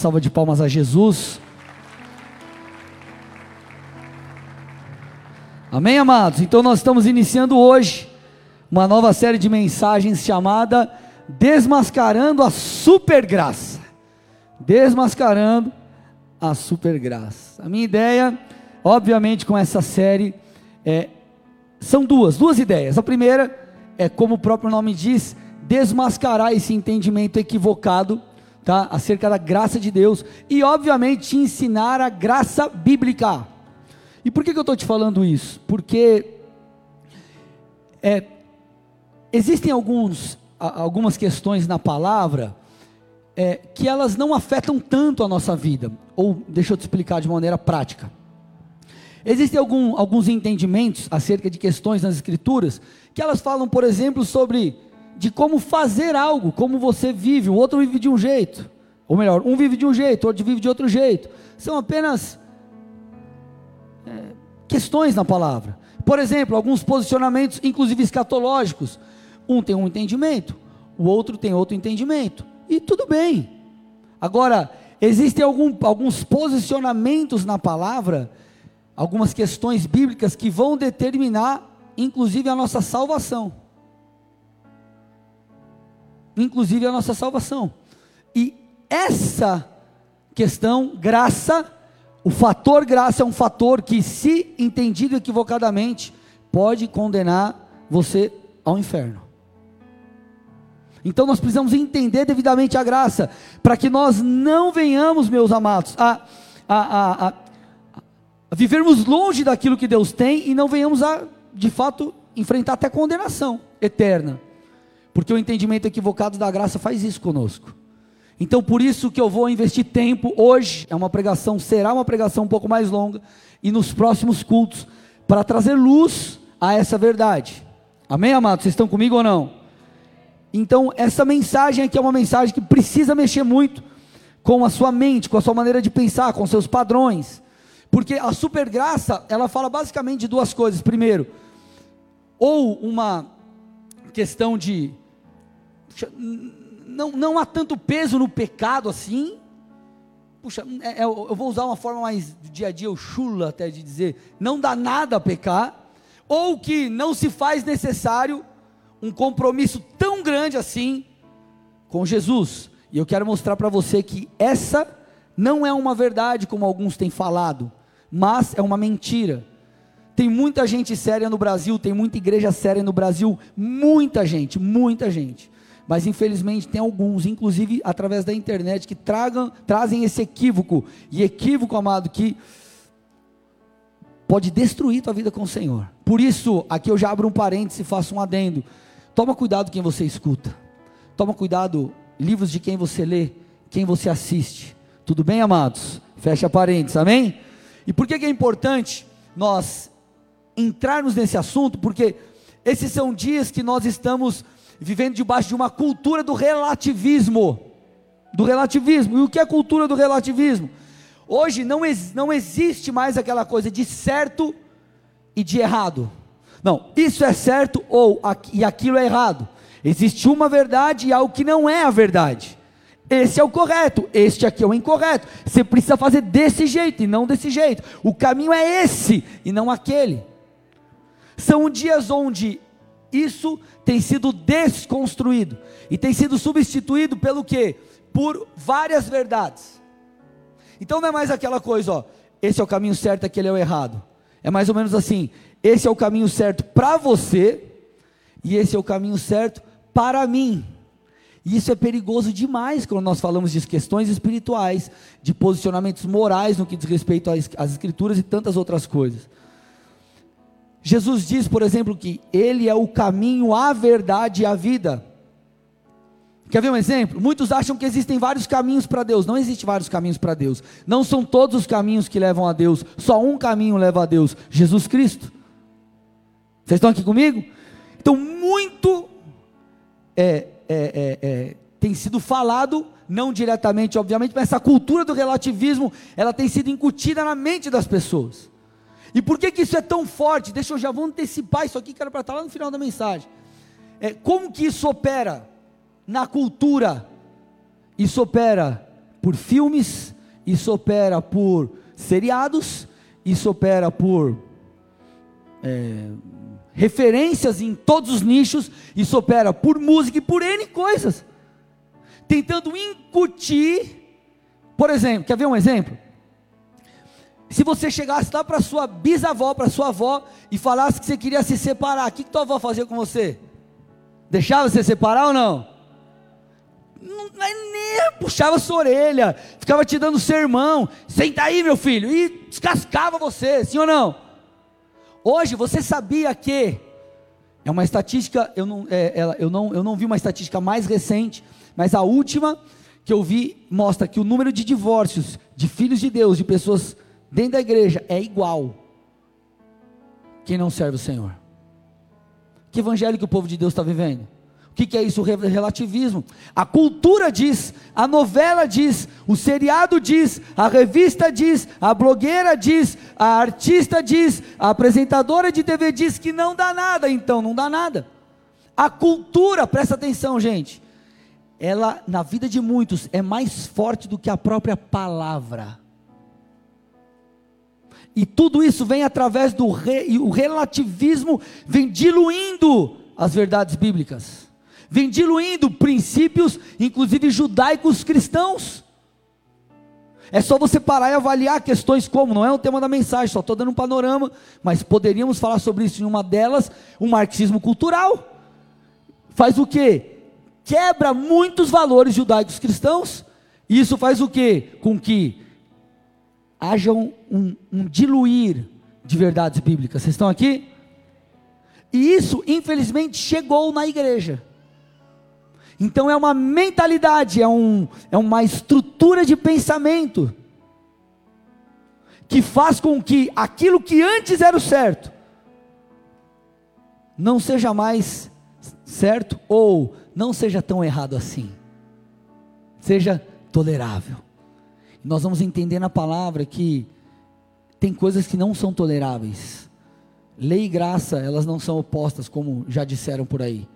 Salva de palmas a Jesus. Amém, amados? Então nós estamos iniciando hoje uma nova série de mensagens chamada Desmascarando a Supergraça. Desmascarando a Supergraça. A minha ideia, obviamente, com essa série é são duas, duas ideias. A primeira é como o próprio nome diz, desmascarar esse entendimento equivocado tá? acerca da graça de Deus e, obviamente, te ensinar a graça bíblica. E por que, que eu estou te falando isso? Porque é, existem alguns, algumas questões na palavra é, que elas não afetam tanto a nossa vida, ou deixa eu te explicar de maneira prática. Existem algum, alguns entendimentos acerca de questões nas Escrituras que elas falam, por exemplo, sobre de como fazer algo, como você vive, o outro vive de um jeito, ou melhor, um vive de um jeito, outro vive de outro jeito. São apenas é, questões na palavra. Por exemplo, alguns posicionamentos, inclusive escatológicos. Um tem um entendimento, o outro tem outro entendimento. E tudo bem. Agora, existem algum, alguns posicionamentos na palavra, algumas questões bíblicas que vão determinar, inclusive, a nossa salvação inclusive a nossa salvação. E essa questão, graça, o fator graça é um fator que, se entendido equivocadamente, pode condenar você ao inferno. Então nós precisamos entender devidamente a graça, para que nós não venhamos, meus amados, a, a, a, a, vivermos longe daquilo que Deus tem e não venhamos a, de fato, enfrentar até condenação eterna. Porque o entendimento equivocado da graça faz isso conosco. Então, por isso que eu vou investir tempo hoje, é uma pregação, será uma pregação um pouco mais longa, e nos próximos cultos, para trazer luz a essa verdade. Amém, amados? Vocês estão comigo ou não? Então, essa mensagem aqui é uma mensagem que precisa mexer muito com a sua mente, com a sua maneira de pensar, com seus padrões. Porque a supergraça, ela fala basicamente de duas coisas. Primeiro, ou uma questão de não, não há tanto peso no pecado assim. Puxa, é, é, eu vou usar uma forma mais do dia a dia, o chula até de dizer, não dá nada a pecar, ou que não se faz necessário um compromisso tão grande assim com Jesus. E eu quero mostrar para você que essa não é uma verdade como alguns têm falado, mas é uma mentira. Tem muita gente séria no Brasil, tem muita igreja séria no Brasil, muita gente, muita gente mas infelizmente tem alguns, inclusive através da internet, que tragam, trazem esse equívoco, e equívoco, amado, que pode destruir tua vida com o Senhor. Por isso, aqui eu já abro um parêntese e faço um adendo. Toma cuidado quem você escuta. Toma cuidado, livros de quem você lê, quem você assiste. Tudo bem, amados? Fecha parênteses, amém? E por que, que é importante nós entrarmos nesse assunto? Porque esses são dias que nós estamos vivendo debaixo de uma cultura do relativismo. Do relativismo. E o que é cultura do relativismo? Hoje não, não existe mais aquela coisa de certo e de errado. Não, isso é certo ou e aquilo é errado. Existe uma verdade e algo que não é a verdade. Esse é o correto, este aqui é o incorreto. Você precisa fazer desse jeito e não desse jeito. O caminho é esse e não aquele. São dias onde isso tem sido desconstruído e tem sido substituído pelo que? Por várias verdades. Então não é mais aquela coisa, ó, esse é o caminho certo, aquele é o errado. É mais ou menos assim, esse é o caminho certo para você e esse é o caminho certo para mim. E isso é perigoso demais quando nós falamos de questões espirituais, de posicionamentos morais no que diz respeito às, às escrituras e tantas outras coisas. Jesus diz, por exemplo, que Ele é o caminho, a verdade e a vida. Quer ver um exemplo? Muitos acham que existem vários caminhos para Deus. Não existem vários caminhos para Deus. Não são todos os caminhos que levam a Deus. Só um caminho leva a Deus: Jesus Cristo. Vocês estão aqui comigo? Então, muito é, é, é, é, tem sido falado, não diretamente, obviamente, mas essa cultura do relativismo, ela tem sido incutida na mente das pessoas. E por que, que isso é tão forte? Deixa eu já vou antecipar isso aqui, que era para estar lá no final da mensagem. É, como que isso opera na cultura? Isso opera por filmes, isso opera por seriados, isso opera por é, referências em todos os nichos, isso opera por música e por N coisas, tentando incutir, por exemplo, quer ver um exemplo? Se você chegasse lá para sua bisavó, para sua avó, e falasse que você queria se separar, o que, que tua avó fazia com você? Deixava você separar ou não? Não, nem puxava sua orelha, ficava te dando sermão, senta aí meu filho, e descascava você, sim ou não? Hoje você sabia que é uma estatística, eu não, é, ela, eu, não, eu não vi uma estatística mais recente, mas a última que eu vi mostra que o número de divórcios de filhos de Deus, de pessoas dentro da igreja, é igual. Quem não serve o Senhor. Que evangelho que o povo de Deus está vivendo? O que, que é isso? O relativismo. A cultura diz, a novela diz, o seriado diz, a revista diz, a blogueira diz, a artista diz, a apresentadora de TV diz que não dá nada, então não dá nada. A cultura, presta atenção, gente, ela na vida de muitos é mais forte do que a própria palavra. E tudo isso vem através do re, o relativismo, vem diluindo as verdades bíblicas, vem diluindo princípios, inclusive judaicos cristãos. É só você parar e avaliar questões como, não é o tema da mensagem, só estou dando um panorama, mas poderíamos falar sobre isso em uma delas, o marxismo cultural. Faz o que? Quebra muitos valores judaicos cristãos, e isso faz o que? Com que haja um, um, um diluir de verdades bíblicas. Vocês estão aqui? E isso, infelizmente, chegou na igreja. Então é uma mentalidade, é, um, é uma estrutura de pensamento que faz com que aquilo que antes era o certo não seja mais certo ou não seja tão errado assim. Seja tolerável. Nós vamos entender na palavra que tem coisas que não são toleráveis. Lei e graça, elas não são opostas, como já disseram por aí.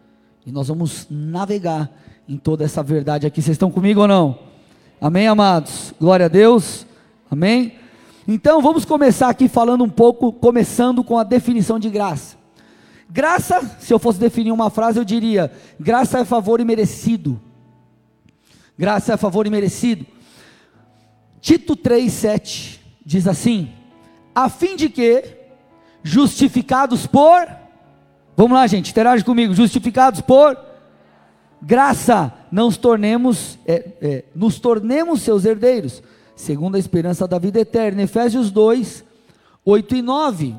E nós vamos navegar em toda essa verdade aqui. Vocês estão comigo ou não? Amém, amados? Glória a Deus. Amém? Então vamos começar aqui falando um pouco, começando com a definição de graça. Graça, se eu fosse definir uma frase, eu diria: graça é favor e merecido. Graça é favor e merecido. Tito 3,7 diz assim: a fim de que, justificados por, vamos lá, gente, interage comigo, justificados por graça, nos tornemos, é, é, nos tornemos seus herdeiros, segundo a esperança da vida eterna. Efésios 2, 8 e 9,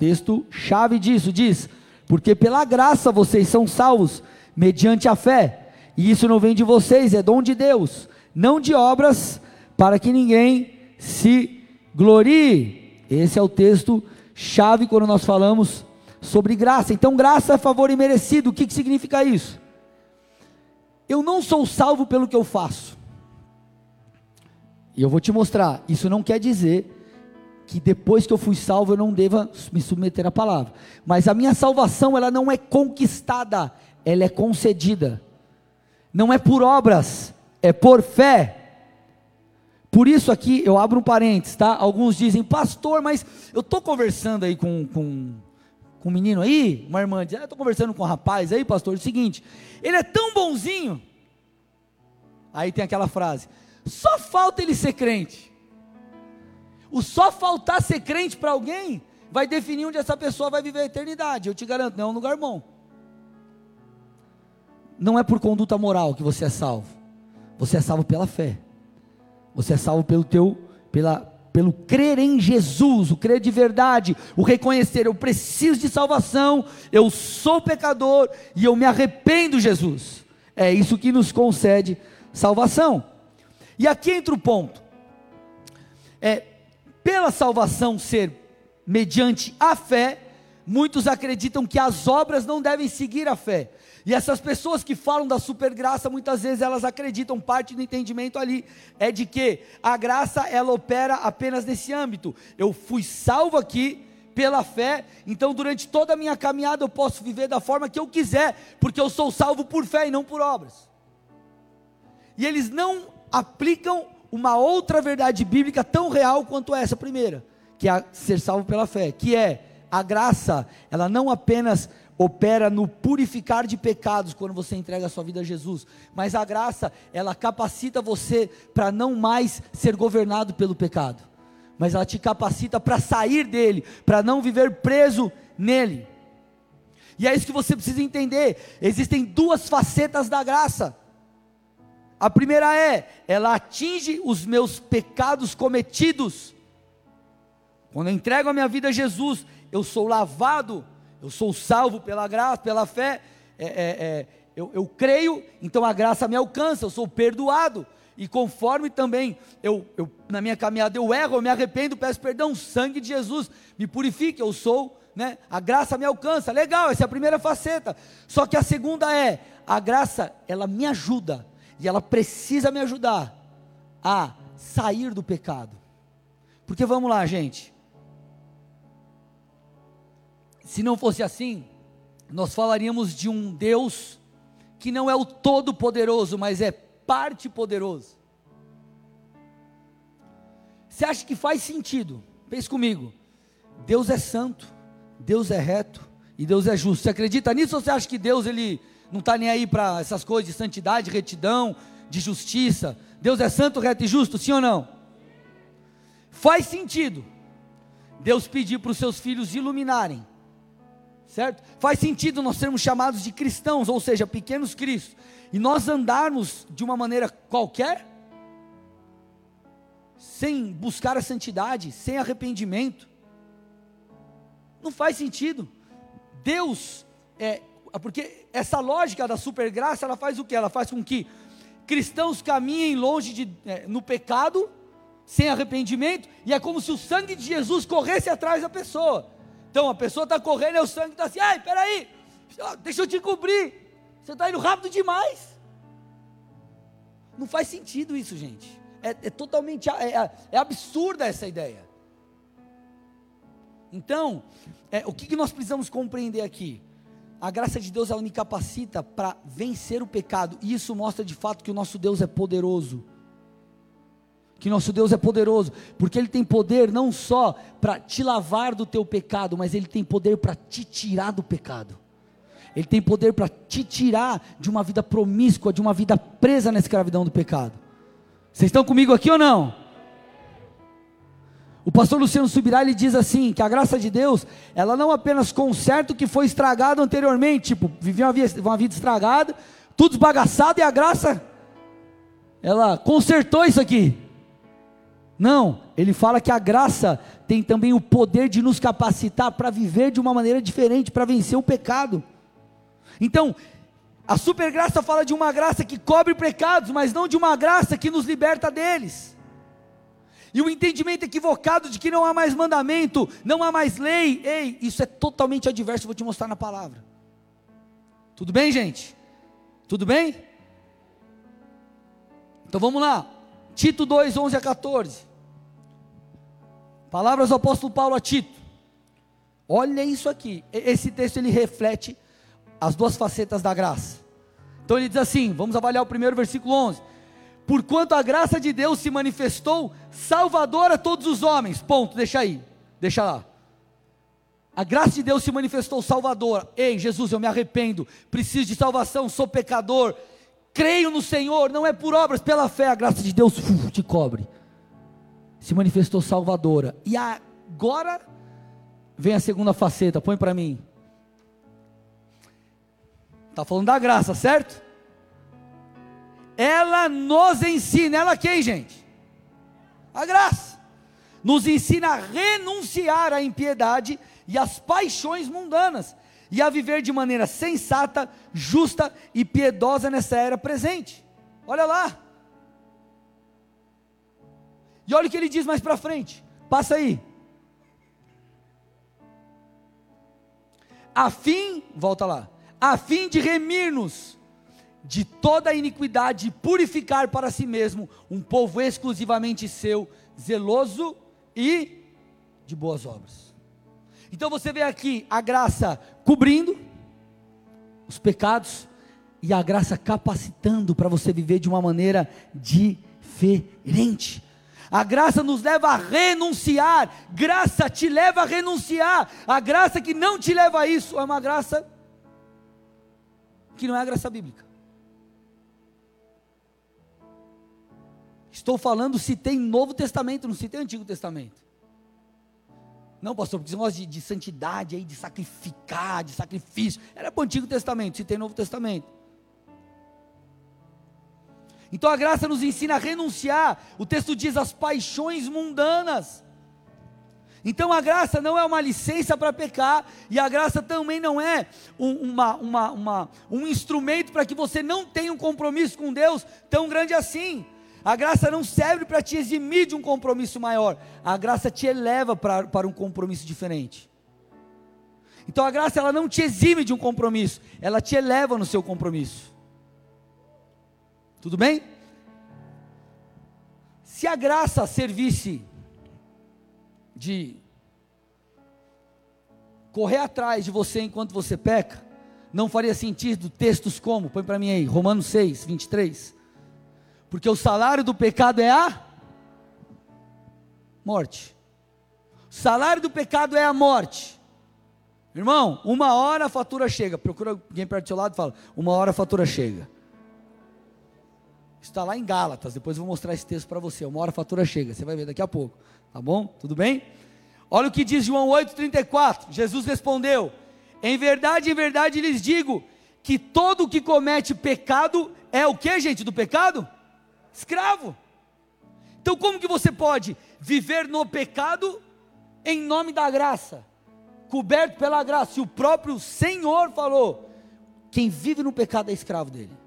texto chave disso, diz: Porque pela graça vocês são salvos, mediante a fé, e isso não vem de vocês, é dom de Deus, não de obras, para que ninguém se glorie. Esse é o texto chave quando nós falamos sobre graça. Então, graça é favor imerecido. O que, que significa isso? Eu não sou salvo pelo que eu faço. E eu vou te mostrar. Isso não quer dizer que depois que eu fui salvo eu não deva me submeter à palavra. Mas a minha salvação ela não é conquistada, ela é concedida. Não é por obras, é por fé. Por isso aqui eu abro um parênteses, tá? Alguns dizem, pastor, mas eu estou conversando aí com, com, com um menino aí, uma irmã diz, ah, eu estou conversando com um rapaz aí, pastor, é o seguinte, ele é tão bonzinho. Aí tem aquela frase, só falta ele ser crente. O só faltar ser crente para alguém vai definir onde essa pessoa vai viver a eternidade. Eu te garanto, não é um lugar bom. Não é por conduta moral que você é salvo. Você é salvo pela fé. Você é salvo pelo teu, pela, pelo crer em Jesus, o crer de verdade, o reconhecer, eu preciso de salvação, eu sou pecador e eu me arrependo, Jesus. É isso que nos concede salvação. E aqui entra o ponto. É, pela salvação ser mediante a fé, muitos acreditam que as obras não devem seguir a fé. E essas pessoas que falam da supergraça, muitas vezes elas acreditam, parte do entendimento ali é de que a graça ela opera apenas nesse âmbito. Eu fui salvo aqui pela fé, então durante toda a minha caminhada eu posso viver da forma que eu quiser, porque eu sou salvo por fé e não por obras. E eles não aplicam uma outra verdade bíblica tão real quanto essa primeira, que é ser salvo pela fé, que é a graça, ela não apenas opera no purificar de pecados quando você entrega a sua vida a Jesus, mas a graça, ela capacita você para não mais ser governado pelo pecado, mas ela te capacita para sair dele, para não viver preso nele. E é isso que você precisa entender. Existem duas facetas da graça. A primeira é, ela atinge os meus pecados cometidos. Quando eu entrego a minha vida a Jesus, eu sou lavado, eu sou salvo pela graça, pela fé. É, é, é, eu, eu creio, então a graça me alcança, eu sou perdoado. E conforme também eu, eu, na minha caminhada eu erro, eu me arrependo, peço perdão, o sangue de Jesus me purifica, eu sou né? A graça me alcança. Legal, essa é a primeira faceta. Só que a segunda é, a graça, ela me ajuda e ela precisa me ajudar a sair do pecado. Porque vamos lá, gente. Se não fosse assim, nós falaríamos de um Deus que não é o todo-poderoso, mas é parte poderoso. Você acha que faz sentido? Pense comigo. Deus é santo. Deus é reto e Deus é justo. Você acredita nisso ou você acha que Deus ele não está nem aí para essas coisas de santidade, retidão, de justiça? Deus é santo, reto e justo, sim ou não? Faz sentido Deus pedir para os seus filhos iluminarem, certo? Faz sentido nós sermos chamados de cristãos, ou seja, pequenos cristos, e nós andarmos de uma maneira qualquer, sem buscar a santidade, sem arrependimento, não faz sentido. Deus, é, porque essa lógica da supergraça, ela faz o que? Ela faz com que cristãos caminhem longe de, é, no pecado, sem arrependimento, e é como se o sangue de Jesus corresse atrás da pessoa. Então a pessoa está correndo e o sangue está assim, ai, peraí, deixa eu te cobrir, você está indo rápido demais. Não faz sentido isso, gente. É, é totalmente é, é, é absurda essa ideia. Então, é, o que, que nós precisamos compreender aqui? A graça de Deus ela me capacita para vencer o pecado, e isso mostra de fato que o nosso Deus é poderoso. Que nosso Deus é poderoso, porque Ele tem poder não só para te lavar do teu pecado, mas Ele tem poder para te tirar do pecado. Ele tem poder para te tirar de uma vida promíscua, de uma vida presa na escravidão do pecado. Vocês estão comigo aqui ou não? O pastor Luciano Subirá ele diz assim, que a graça de Deus, ela não apenas conserta o que foi estragado anteriormente, tipo, vivia uma vida, uma vida estragada, tudo esbagaçado e a graça, ela consertou isso aqui. Não, ele fala que a graça tem também o poder de nos capacitar para viver de uma maneira diferente, para vencer o pecado. Então, a supergraça fala de uma graça que cobre pecados, mas não de uma graça que nos liberta deles e o entendimento equivocado de que não há mais mandamento, não há mais lei, ei, isso é totalmente adverso, vou te mostrar na palavra. Tudo bem, gente? Tudo bem? Então vamos lá, Tito 2, 11 a 14. Palavras do apóstolo Paulo a Tito. Olha isso aqui, esse texto ele reflete as duas facetas da graça. Então ele diz assim, vamos avaliar o primeiro versículo 11 porquanto a graça de Deus se manifestou salvadora a todos os homens. Ponto, deixa aí, deixa lá. A graça de Deus se manifestou salvadora. Ei, Jesus, eu me arrependo, preciso de salvação, sou pecador, creio no Senhor, não é por obras, pela fé, a graça de Deus uf, te cobre. Se manifestou salvadora. E agora vem a segunda faceta, põe para mim. Está falando da graça, certo? ela nos ensina, ela quem, gente? A graça. Nos ensina a renunciar à impiedade e às paixões mundanas e a viver de maneira sensata, justa e piedosa nessa era presente. Olha lá. E olha o que ele diz mais para frente. Passa aí. A fim, volta lá. A fim de remir-nos de toda a iniquidade e purificar para si mesmo um povo exclusivamente seu, zeloso e de boas obras. Então você vê aqui a graça cobrindo os pecados e a graça capacitando para você viver de uma maneira diferente. A graça nos leva a renunciar. Graça te leva a renunciar. A graça que não te leva a isso é uma graça que não é a graça bíblica. Estou falando se tem Novo Testamento, não se tem Antigo Testamento. Não, pastor, porque gosta de, de santidade aí, de sacrificar, de sacrifício. Era para o Antigo Testamento, se tem Novo Testamento. Então a graça nos ensina a renunciar. O texto diz as paixões mundanas. Então a graça não é uma licença para pecar, e a graça também não é um, uma, uma, uma, um instrumento para que você não tenha um compromisso com Deus tão grande assim. A graça não serve para te eximir de um compromisso maior, a graça te eleva para, para um compromisso diferente. Então a graça ela não te exime de um compromisso, ela te eleva no seu compromisso. Tudo bem? Se a graça servisse de correr atrás de você enquanto você peca, não faria sentido textos como, põe para mim aí, Romanos 6, 23. Porque o salário do pecado é a morte. O salário do pecado é a morte. Irmão, uma hora a fatura chega. Procura alguém perto do seu lado e fala: Uma hora a fatura chega. Está lá em Gálatas, depois eu vou mostrar esse texto para você. Uma hora a fatura chega, você vai ver daqui a pouco. Tá bom? Tudo bem? Olha o que diz João 8,34. Jesus respondeu: Em verdade, em verdade lhes digo que todo que comete pecado é o que, gente, do pecado? Escravo. Então, como que você pode viver no pecado em nome da graça? Coberto pela graça. E o próprio Senhor falou: quem vive no pecado é escravo dele.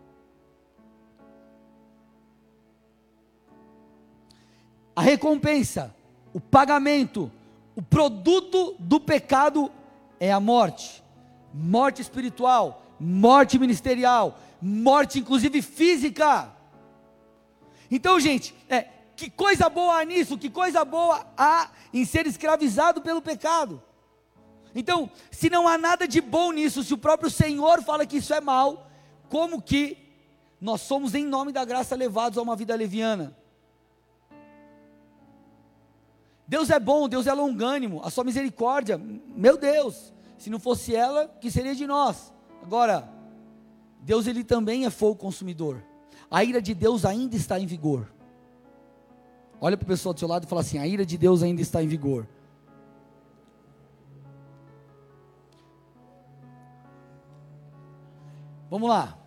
a recompensa, o pagamento, o produto do pecado é a morte. Morte espiritual, morte ministerial, morte inclusive física. Então, gente, é, que coisa boa há nisso, que coisa boa há em ser escravizado pelo pecado. Então, se não há nada de bom nisso, se o próprio Senhor fala que isso é mal, como que nós somos, em nome da graça, levados a uma vida leviana? Deus é bom, Deus é longânimo, a sua misericórdia, meu Deus, se não fosse ela, que seria de nós? Agora, Deus ele também é fogo consumidor. A ira de Deus ainda está em vigor. Olha para o pessoal do seu lado e fala assim: a ira de Deus ainda está em vigor. Vamos lá.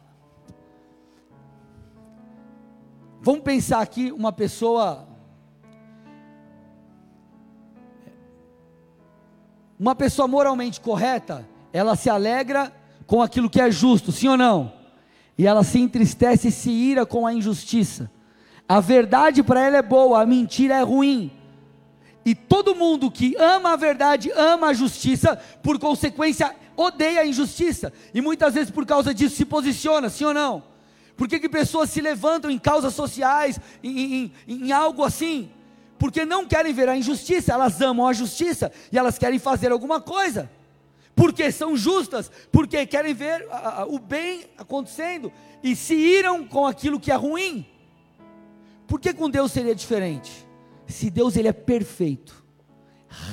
Vamos pensar aqui uma pessoa Uma pessoa moralmente correta, ela se alegra com aquilo que é justo, sim ou não? E ela se entristece e se ira com a injustiça. A verdade para ela é boa, a mentira é ruim. E todo mundo que ama a verdade, ama a justiça, por consequência, odeia a injustiça. E muitas vezes por causa disso se posiciona, sim ou não? Por que, que pessoas se levantam em causas sociais, em, em, em algo assim? porque não querem ver a injustiça, elas amam a justiça e elas querem fazer alguma coisa, porque são justas, porque querem ver a, a, o bem acontecendo e se iram com aquilo que é ruim. Por que com Deus seria diferente? Se Deus ele é perfeito,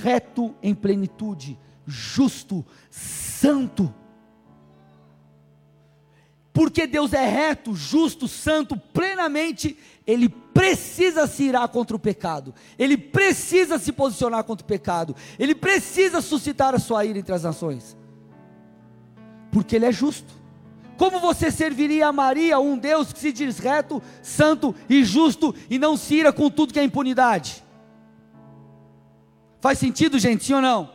reto em plenitude, justo, santo, porque Deus é reto, justo, santo, plenamente, ele precisa se irar contra o pecado, ele precisa se posicionar contra o pecado, ele precisa suscitar a sua ira entre as nações, porque ele é justo. Como você serviria a Maria, um Deus que se diz reto, santo e justo e não se ira com tudo que é impunidade? Faz sentido, gente, sim ou não?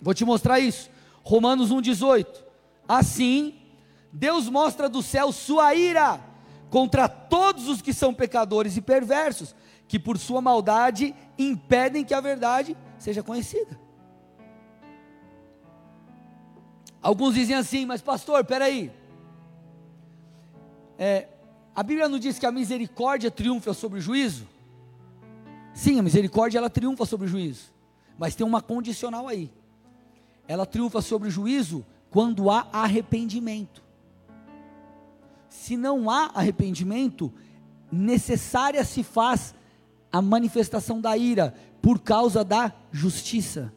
Vou te mostrar isso. Romanos 1,18. Assim, Deus mostra do céu sua ira contra todos os que são pecadores e perversos, que por sua maldade impedem que a verdade seja conhecida. Alguns dizem assim, mas pastor, peraí. É, a Bíblia não diz que a misericórdia triunfa sobre o juízo? Sim, a misericórdia ela triunfa sobre o juízo, mas tem uma condicional aí. Ela triunfa sobre o juízo quando há arrependimento se não há arrependimento, necessária se faz a manifestação da ira por causa da justiça.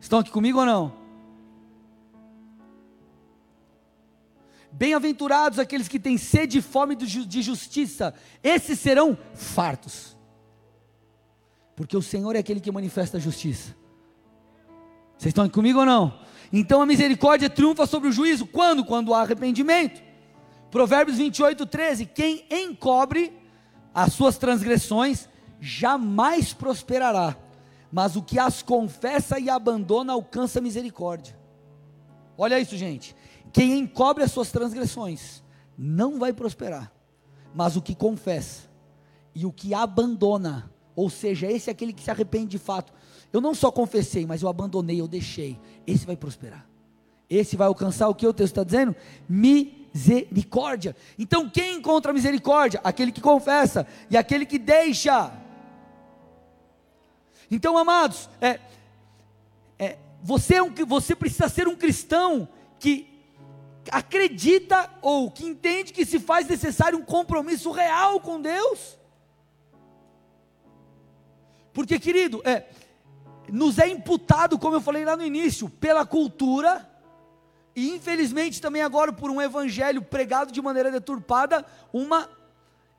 Estão aqui comigo ou não? Bem-aventurados aqueles que têm sede e fome de justiça, esses serão fartos, porque o Senhor é aquele que manifesta a justiça. Vocês estão aqui comigo ou não? Então a misericórdia triunfa sobre o juízo, quando? Quando há arrependimento. Provérbios 28, 13: Quem encobre as suas transgressões jamais prosperará, mas o que as confessa e abandona alcança misericórdia. Olha isso, gente. Quem encobre as suas transgressões não vai prosperar, mas o que confessa e o que abandona, ou seja, esse é aquele que se arrepende de fato. Eu não só confessei, mas eu abandonei, eu deixei. Esse vai prosperar. Esse vai alcançar o que o texto está dizendo? Misericórdia. Então, quem encontra misericórdia? Aquele que confessa e aquele que deixa. Então, amados, é, é, você, é um, você precisa ser um cristão que acredita ou que entende que se faz necessário um compromisso real com Deus. Porque, querido, é, nos é imputado, como eu falei lá no início, pela cultura, e infelizmente também agora por um evangelho pregado de maneira deturpada, uma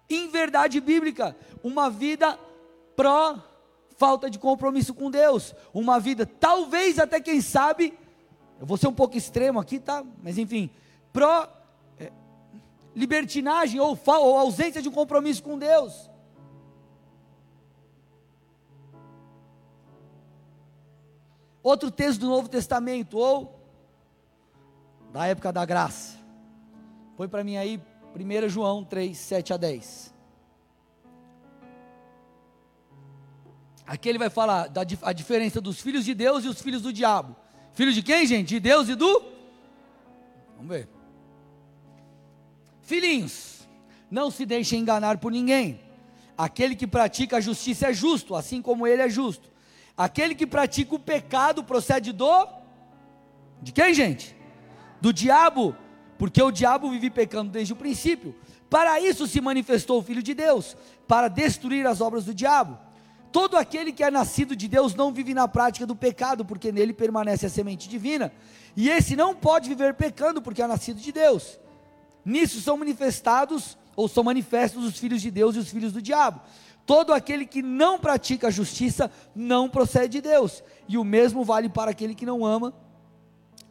inverdade bíblica, uma vida pró falta de compromisso com Deus, uma vida, talvez até quem sabe, eu vou ser um pouco extremo aqui, tá? Mas enfim, pró é, libertinagem ou, ou ausência de compromisso com Deus. Outro texto do Novo Testamento, ou da época da graça. Põe para mim aí 1 João 3, 7 a 10. Aqui ele vai falar da a diferença dos filhos de Deus e os filhos do diabo. Filho de quem, gente? De Deus e do? Vamos ver. Filhinhos, não se deixem enganar por ninguém. Aquele que pratica a justiça é justo, assim como ele é justo. Aquele que pratica o pecado procede do de quem, gente? Do diabo, porque o diabo vive pecando desde o princípio. Para isso se manifestou o Filho de Deus, para destruir as obras do diabo. Todo aquele que é nascido de Deus não vive na prática do pecado, porque nele permanece a semente divina. E esse não pode viver pecando, porque é nascido de Deus. Nisso são manifestados, ou são manifestos os filhos de Deus e os filhos do diabo. Todo aquele que não pratica a justiça não procede de Deus. E o mesmo vale para aquele que não ama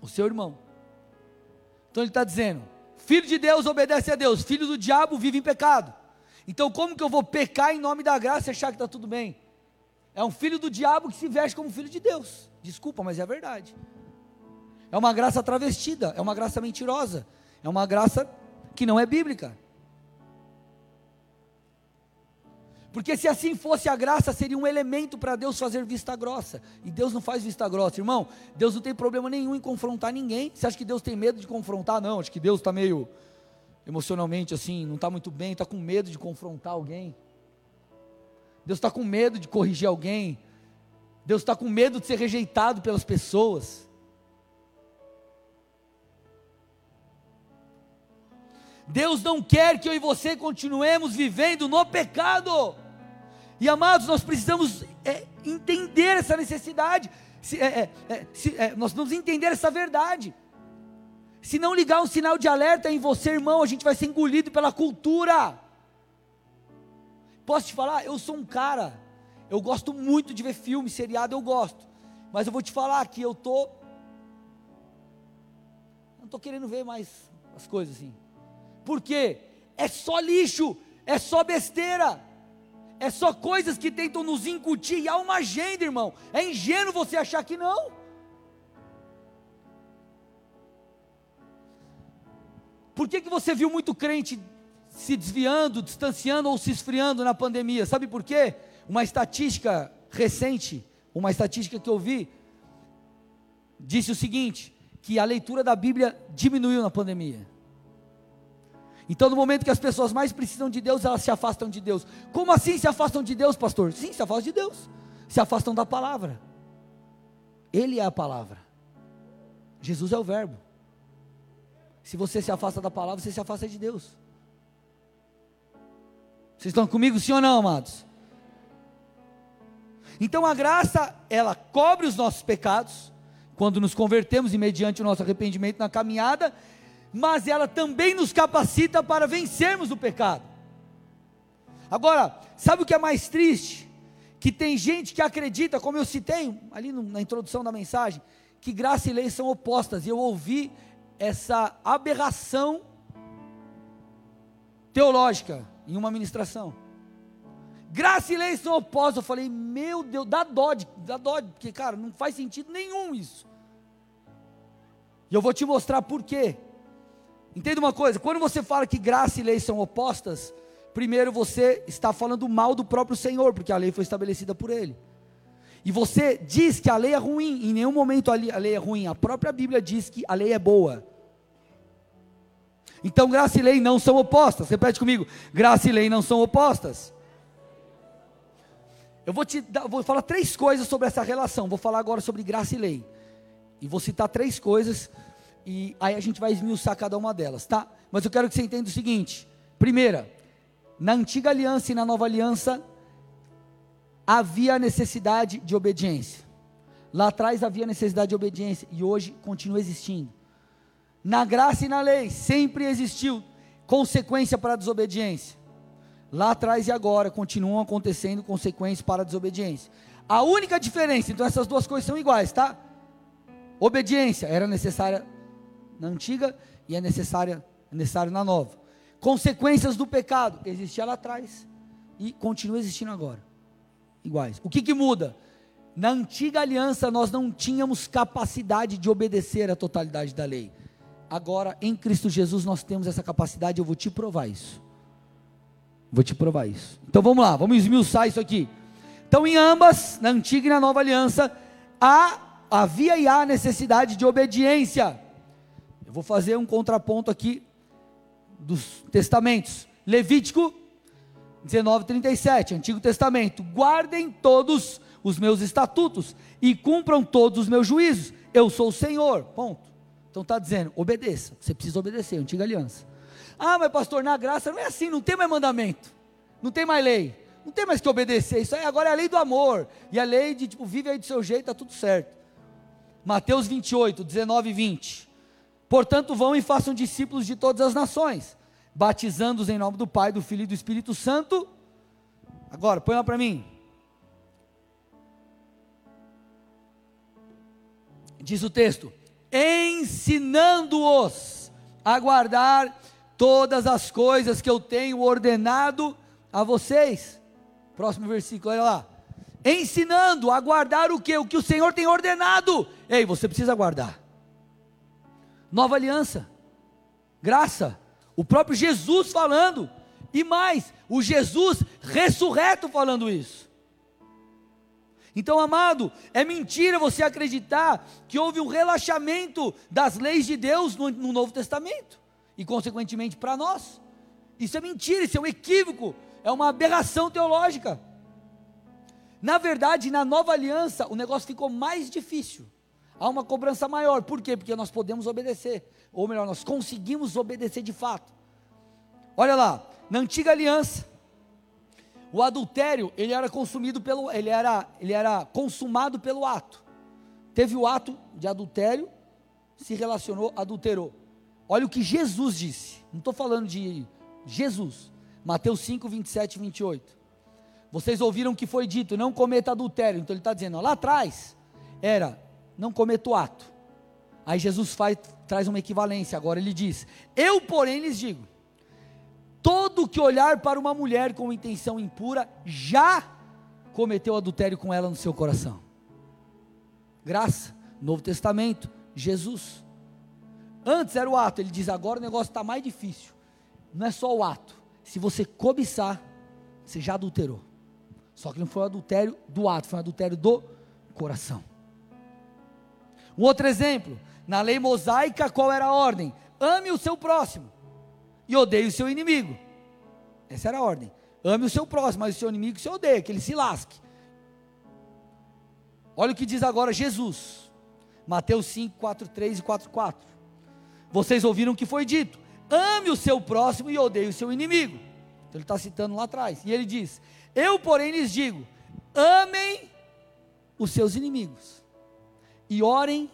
o seu irmão. Então ele está dizendo: filho de Deus obedece a Deus, filho do diabo vive em pecado. Então, como que eu vou pecar em nome da graça e achar que está tudo bem? É um filho do diabo que se veste como filho de Deus. Desculpa, mas é a verdade. É uma graça travestida, é uma graça mentirosa, é uma graça que não é bíblica. Porque se assim fosse a graça, seria um elemento para Deus fazer vista grossa. E Deus não faz vista grossa, irmão. Deus não tem problema nenhum em confrontar ninguém. Você acha que Deus tem medo de confrontar? Não, acho que Deus está meio emocionalmente assim, não está muito bem, está com medo de confrontar alguém. Deus está com medo de corrigir alguém. Deus está com medo de ser rejeitado pelas pessoas. Deus não quer que eu e você continuemos vivendo no pecado. E amados, nós precisamos é, entender essa necessidade. Se, é, é, é se, é, nós precisamos entender essa verdade. Se não ligar um sinal de alerta em você, irmão, a gente vai ser engolido pela cultura. Posso te falar? Eu sou um cara, eu gosto muito de ver filme, seriado, eu gosto. Mas eu vou te falar que eu tô não tô querendo ver mais as coisas assim. Por quê? É só lixo, é só besteira. É só coisas que tentam nos incutir e há uma agenda, irmão. É ingênuo você achar que não. Por que, que você viu muito crente se desviando, distanciando ou se esfriando na pandemia. Sabe por quê? Uma estatística recente, uma estatística que eu vi, disse o seguinte: que a leitura da Bíblia diminuiu na pandemia. Então, no momento que as pessoas mais precisam de Deus, elas se afastam de Deus. Como assim se afastam de Deus, pastor? Sim, se afastam de Deus. Se afastam da palavra. Ele é a palavra. Jesus é o Verbo. Se você se afasta da palavra, você se afasta de Deus. Vocês estão comigo, sim ou não, amados? Então a graça, ela cobre os nossos pecados, quando nos convertemos e mediante o nosso arrependimento na caminhada, mas ela também nos capacita para vencermos o pecado. Agora, sabe o que é mais triste? Que tem gente que acredita, como eu citei ali na introdução da mensagem, que graça e lei são opostas, e eu ouvi essa aberração teológica em uma ministração. Graça e lei são opostas. Eu falei, meu Deus, dá dó, dá dó, porque, cara, não faz sentido nenhum isso. E eu vou te mostrar por quê. Entenda uma coisa: quando você fala que graça e lei são opostas, primeiro você está falando mal do próprio Senhor, porque a lei foi estabelecida por Ele. E você diz que a lei é ruim, em nenhum momento a lei é ruim, a própria Bíblia diz que a lei é boa. Então graça e lei não são opostas. Repete comigo: graça e lei não são opostas. Eu vou te dar, vou falar três coisas sobre essa relação. Vou falar agora sobre graça e lei. E vou citar três coisas e aí a gente vai esmiuçar cada uma delas, tá? Mas eu quero que você entenda o seguinte: primeira, na antiga aliança e na nova aliança havia necessidade de obediência. Lá atrás havia necessidade de obediência e hoje continua existindo. Na graça e na lei sempre existiu consequência para a desobediência. Lá atrás e agora continuam acontecendo consequências para a desobediência. A única diferença, então essas duas coisas são iguais, tá? Obediência era necessária na antiga e é necessária necessário na nova. Consequências do pecado existia lá atrás e continua existindo agora. Iguais. O que, que muda? Na antiga aliança nós não tínhamos capacidade de obedecer a totalidade da lei. Agora, em Cristo Jesus, nós temos essa capacidade, eu vou te provar isso. Vou te provar isso. Então vamos lá, vamos esmiuçar isso aqui. Então, em ambas, na antiga e na nova aliança, há, havia e há necessidade de obediência. Eu vou fazer um contraponto aqui dos testamentos. Levítico 19, 37, Antigo Testamento. Guardem todos os meus estatutos e cumpram todos os meus juízos. Eu sou o Senhor. Ponto. Então está dizendo, obedeça. Você precisa obedecer, antiga aliança. Ah, mas pastor, na graça não é assim, não tem mais mandamento, não tem mais lei, não tem mais que obedecer. Isso aí agora é a lei do amor. E a lei de tipo, vive aí do seu jeito, está tudo certo. Mateus 28, 19 e 20. Portanto, vão e façam discípulos de todas as nações, batizando-os em nome do Pai, do Filho e do Espírito Santo. Agora, põe lá para mim. Diz o texto: ensinando-os a guardar todas as coisas que eu tenho ordenado a vocês. Próximo versículo, olha lá. Ensinando a guardar o que? O que o Senhor tem ordenado. Ei, você precisa guardar. Nova aliança, graça, o próprio Jesus falando, e mais, o Jesus ressurreto falando isso. Então, amado, é mentira você acreditar que houve um relaxamento das leis de Deus no, no Novo Testamento e, consequentemente, para nós. Isso é mentira, isso é um equívoco, é uma aberração teológica. Na verdade, na nova aliança, o negócio ficou mais difícil. Há uma cobrança maior. Por quê? Porque nós podemos obedecer. Ou melhor, nós conseguimos obedecer de fato. Olha lá, na antiga aliança, o adultério, ele era consumido pelo, ele era, ele era consumado pelo ato. Teve o ato de adultério, se relacionou, adulterou. Olha o que Jesus disse. Não estou falando de Jesus. Mateus 5, 27 e 28. Vocês ouviram que foi dito, não cometa adultério. Então ele está dizendo, ó, lá atrás era, não cometa o ato. Aí Jesus faz, traz uma equivalência. Agora ele diz: Eu, porém, lhes digo: todo que olhar para uma mulher com intenção impura já cometeu adultério com ela no seu coração. Graça, Novo Testamento, Jesus. Antes era o ato, ele diz agora o negócio está mais difícil. Não é só o ato. Se você cobiçar, você já adulterou. Só que não foi o adultério do ato, foi o adultério do coração. Outro exemplo, na lei mosaica, qual era a ordem? Ame o seu próximo e odeie o seu inimigo. Essa era a ordem. Ame o seu próximo, mas o seu inimigo você odeia, que ele se lasque. Olha o que diz agora Jesus. Mateus 5, 4, 3 e 4, 4. Vocês ouviram o que foi dito: ame o seu próximo e odeie o seu inimigo. Então ele está citando lá atrás. E ele diz: Eu, porém, lhes digo: amem os seus inimigos e orem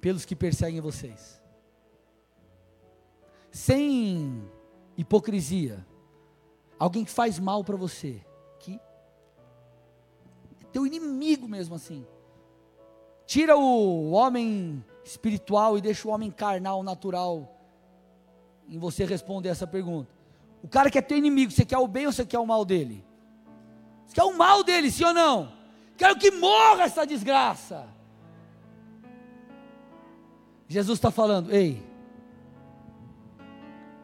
pelos que perseguem vocês. Sem hipocrisia. Alguém que faz mal para você, que é teu inimigo mesmo assim. Tira o homem espiritual e deixa o homem carnal, natural em você responder essa pergunta. O cara que é teu inimigo, você quer o bem ou você quer o mal dele? Você quer o mal dele, sim ou não? Quero que morra essa desgraça. Jesus está falando, ei,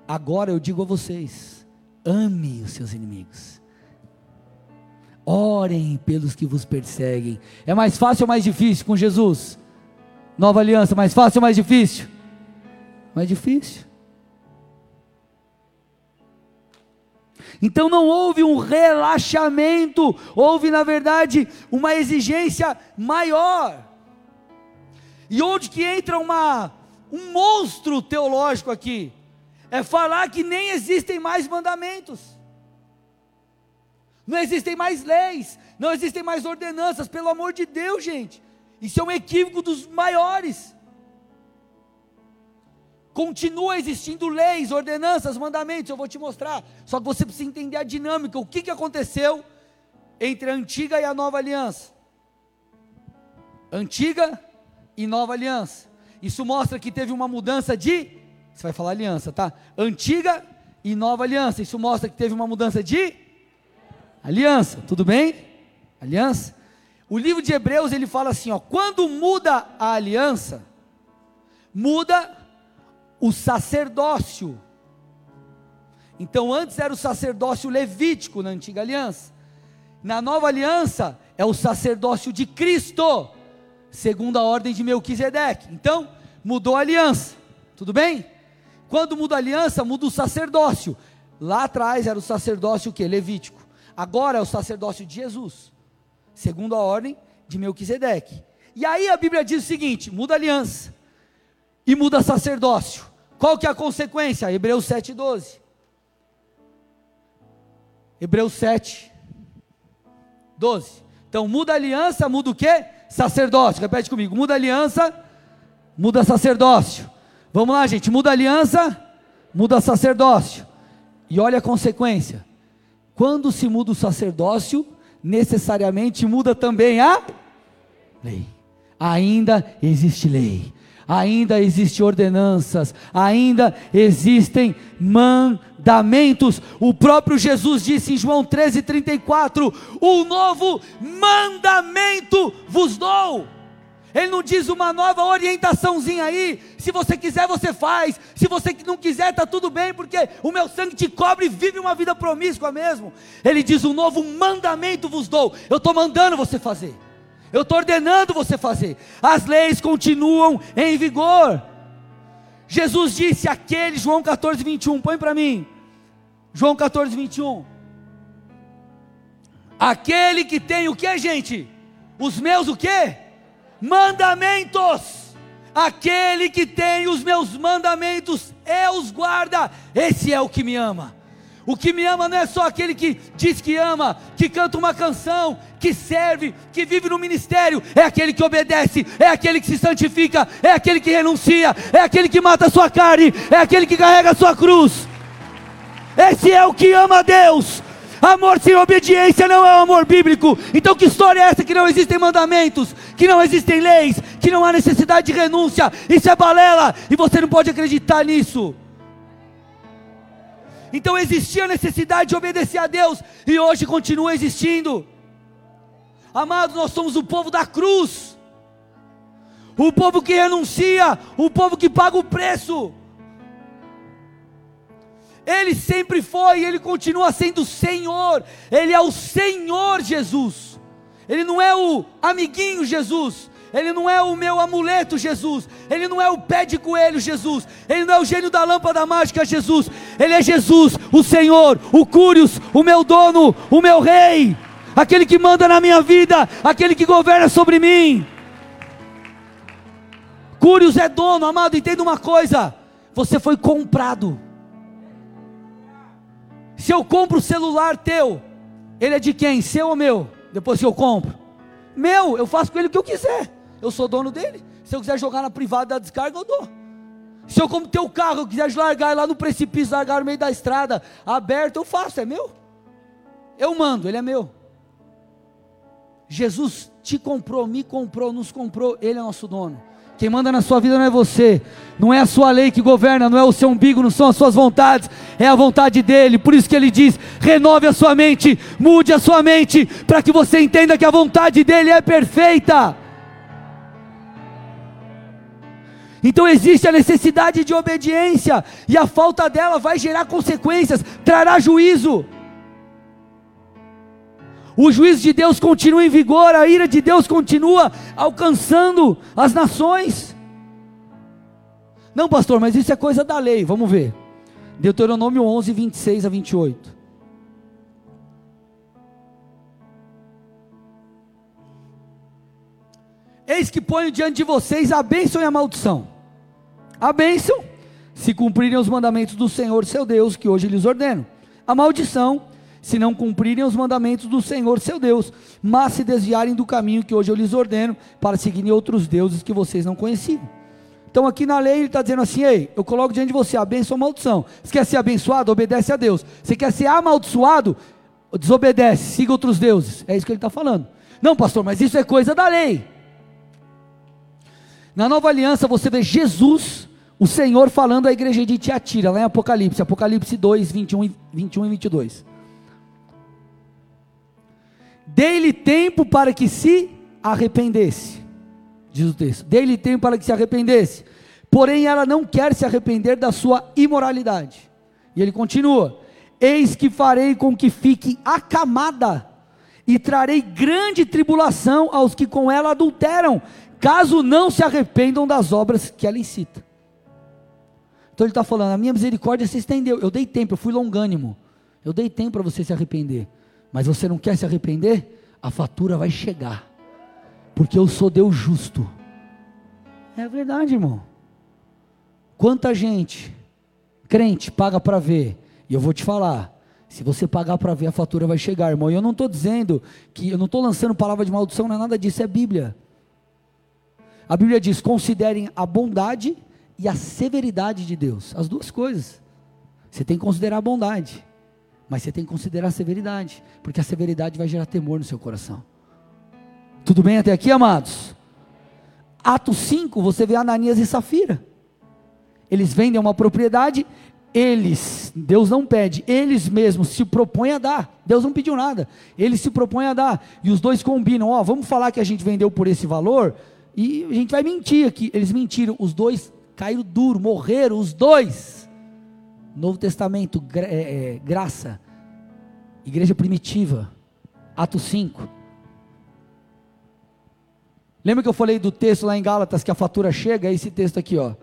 agora eu digo a vocês: ame os seus inimigos, orem pelos que vos perseguem. É mais fácil ou mais difícil com Jesus? Nova aliança, mais fácil ou mais difícil? Mais difícil. Então não houve um relaxamento, houve na verdade uma exigência maior. E onde que entra uma, um monstro teológico aqui? É falar que nem existem mais mandamentos, não existem mais leis, não existem mais ordenanças, pelo amor de Deus, gente. Isso é um equívoco dos maiores. Continua existindo leis, ordenanças, mandamentos, eu vou te mostrar. Só que você precisa entender a dinâmica, o que, que aconteceu entre a antiga e a nova aliança. Antiga e nova aliança. Isso mostra que teve uma mudança de. Você vai falar aliança, tá? Antiga e nova aliança. Isso mostra que teve uma mudança de aliança. Tudo bem? Aliança. O livro de Hebreus ele fala assim, ó, quando muda a aliança, muda o sacerdócio. Então antes era o sacerdócio levítico na antiga aliança. Na nova aliança é o sacerdócio de Cristo, segundo a ordem de Melquisedeque. Então mudou a aliança. Tudo bem? Quando muda a aliança, muda o sacerdócio. Lá atrás era o sacerdócio que levítico. Agora é o sacerdócio de Jesus, segundo a ordem de Melquisedeque. E aí a Bíblia diz o seguinte: muda a aliança e muda sacerdócio. Qual que é a consequência? Hebreus 7,12. Hebreus 7, 12. Então muda a aliança, muda o que? Sacerdócio. Repete comigo: muda aliança, muda sacerdócio. Vamos lá, gente. Muda aliança, muda sacerdócio. E olha a consequência. Quando se muda o sacerdócio, necessariamente muda também a lei. Ainda existe lei ainda existem ordenanças, ainda existem mandamentos. O próprio Jesus disse em João 13:34: "Um novo mandamento vos dou". Ele não diz uma nova orientaçãozinha aí. Se você quiser, você faz. Se você não quiser, está tudo bem, porque o meu sangue te cobre e vive uma vida promíscua mesmo. Ele diz: um novo mandamento vos dou. Eu estou mandando você fazer. Eu estou ordenando você fazer. As leis continuam em vigor. Jesus disse aquele, João 14, 21, põe para mim. João 14, 21. Aquele que tem o que, gente? Os meus o que? Mandamentos. Aquele que tem os meus mandamentos e os guarda, esse é o que me ama. O que me ama não é só aquele que diz que ama, que canta uma canção, que serve, que vive no ministério, é aquele que obedece, é aquele que se santifica, é aquele que renuncia, é aquele que mata a sua carne, é aquele que carrega a sua cruz. Esse é o que ama a Deus. Amor sem obediência não é um amor bíblico. Então, que história é essa que não existem mandamentos, que não existem leis, que não há necessidade de renúncia? Isso é balela e você não pode acreditar nisso. Então existia a necessidade de obedecer a Deus e hoje continua existindo. Amados, nós somos o povo da cruz, o povo que renuncia, o povo que paga o preço. Ele sempre foi e ele continua sendo Senhor, Ele é o Senhor Jesus, Ele não é o amiguinho Jesus, ele não é o meu amuleto, Jesus. Ele não é o pé de coelho, Jesus. Ele não é o gênio da lâmpada mágica, Jesus. Ele é Jesus, o Senhor, o Cúrios, o meu dono, o meu rei. Aquele que manda na minha vida, aquele que governa sobre mim. Cúrios é dono, amado, entenda uma coisa. Você foi comprado. Se eu compro o celular teu, ele é de quem? Seu ou meu? Depois que eu compro? Meu, eu faço com ele o que eu quiser. Eu sou dono dele. Se eu quiser jogar na privada da descarga, eu dou. Se eu compro teu carro, eu quiser largar lá no precipício, largar no meio da estrada, aberto, eu faço, é meu. Eu mando, ele é meu. Jesus te comprou, me comprou, nos comprou, ele é nosso dono. Quem manda na sua vida não é você, não é a sua lei que governa, não é o seu umbigo, não são as suas vontades, é a vontade dele. Por isso que ele diz: renove a sua mente, mude a sua mente, para que você entenda que a vontade dele é perfeita. Então existe a necessidade de obediência, e a falta dela vai gerar consequências, trará juízo. O juízo de Deus continua em vigor, a ira de Deus continua alcançando as nações. Não, pastor, mas isso é coisa da lei. Vamos ver. Deuteronômio 11, 26 a 28. Eis que ponho diante de vocês a bênção e a maldição. A bênção, se cumprirem os mandamentos do Senhor seu Deus, que hoje lhes ordeno. A maldição, se não cumprirem os mandamentos do Senhor seu Deus, mas se desviarem do caminho que hoje eu lhes ordeno, para seguirem outros deuses que vocês não conheciam. Então aqui na lei ele está dizendo assim: ei, eu coloco diante de você a bênção ou a maldição. Você quer ser abençoado? Obedece a Deus. Você quer ser amaldiçoado? Desobedece, siga outros deuses. É isso que ele está falando. Não, pastor, mas isso é coisa da lei. Na nova aliança você vê Jesus, o Senhor, falando à igreja de Tiatira, lá em Apocalipse, Apocalipse 2, 21, 21 e 22. Dei-lhe tempo para que se arrependesse, diz o texto. Dei-lhe tempo para que se arrependesse, porém ela não quer se arrepender da sua imoralidade. E ele continua: Eis que farei com que fique acamada, e trarei grande tribulação aos que com ela adulteram, caso não se arrependam das obras que ela incita. Então ele está falando: a minha misericórdia se estendeu, eu dei tempo, eu fui longânimo, eu dei tempo para você se arrepender mas você não quer se arrepender, a fatura vai chegar, porque eu sou Deus justo. É verdade, irmão. Quanta gente, crente, paga para ver, e eu vou te falar, se você pagar para ver, a fatura vai chegar, irmão. E eu não estou dizendo que, eu não estou lançando palavra de maldição, não é nada disso, é Bíblia. A Bíblia diz: considerem a bondade e a severidade de Deus, as duas coisas. Você tem que considerar a bondade. Mas você tem que considerar a severidade, porque a severidade vai gerar temor no seu coração. Tudo bem até aqui, amados? Atos 5, você vê Ananias e Safira. Eles vendem uma propriedade, eles, Deus não pede, eles mesmos se propõem a dar. Deus não pediu nada. Eles se propõem a dar. E os dois combinam, ó, vamos falar que a gente vendeu por esse valor e a gente vai mentir aqui. Eles mentiram, os dois caíram duro, morreram os dois. Novo Testamento, gra é, é, graça, igreja primitiva, Atos 5. Lembra que eu falei do texto lá em Gálatas que a fatura chega? É esse texto aqui, ó.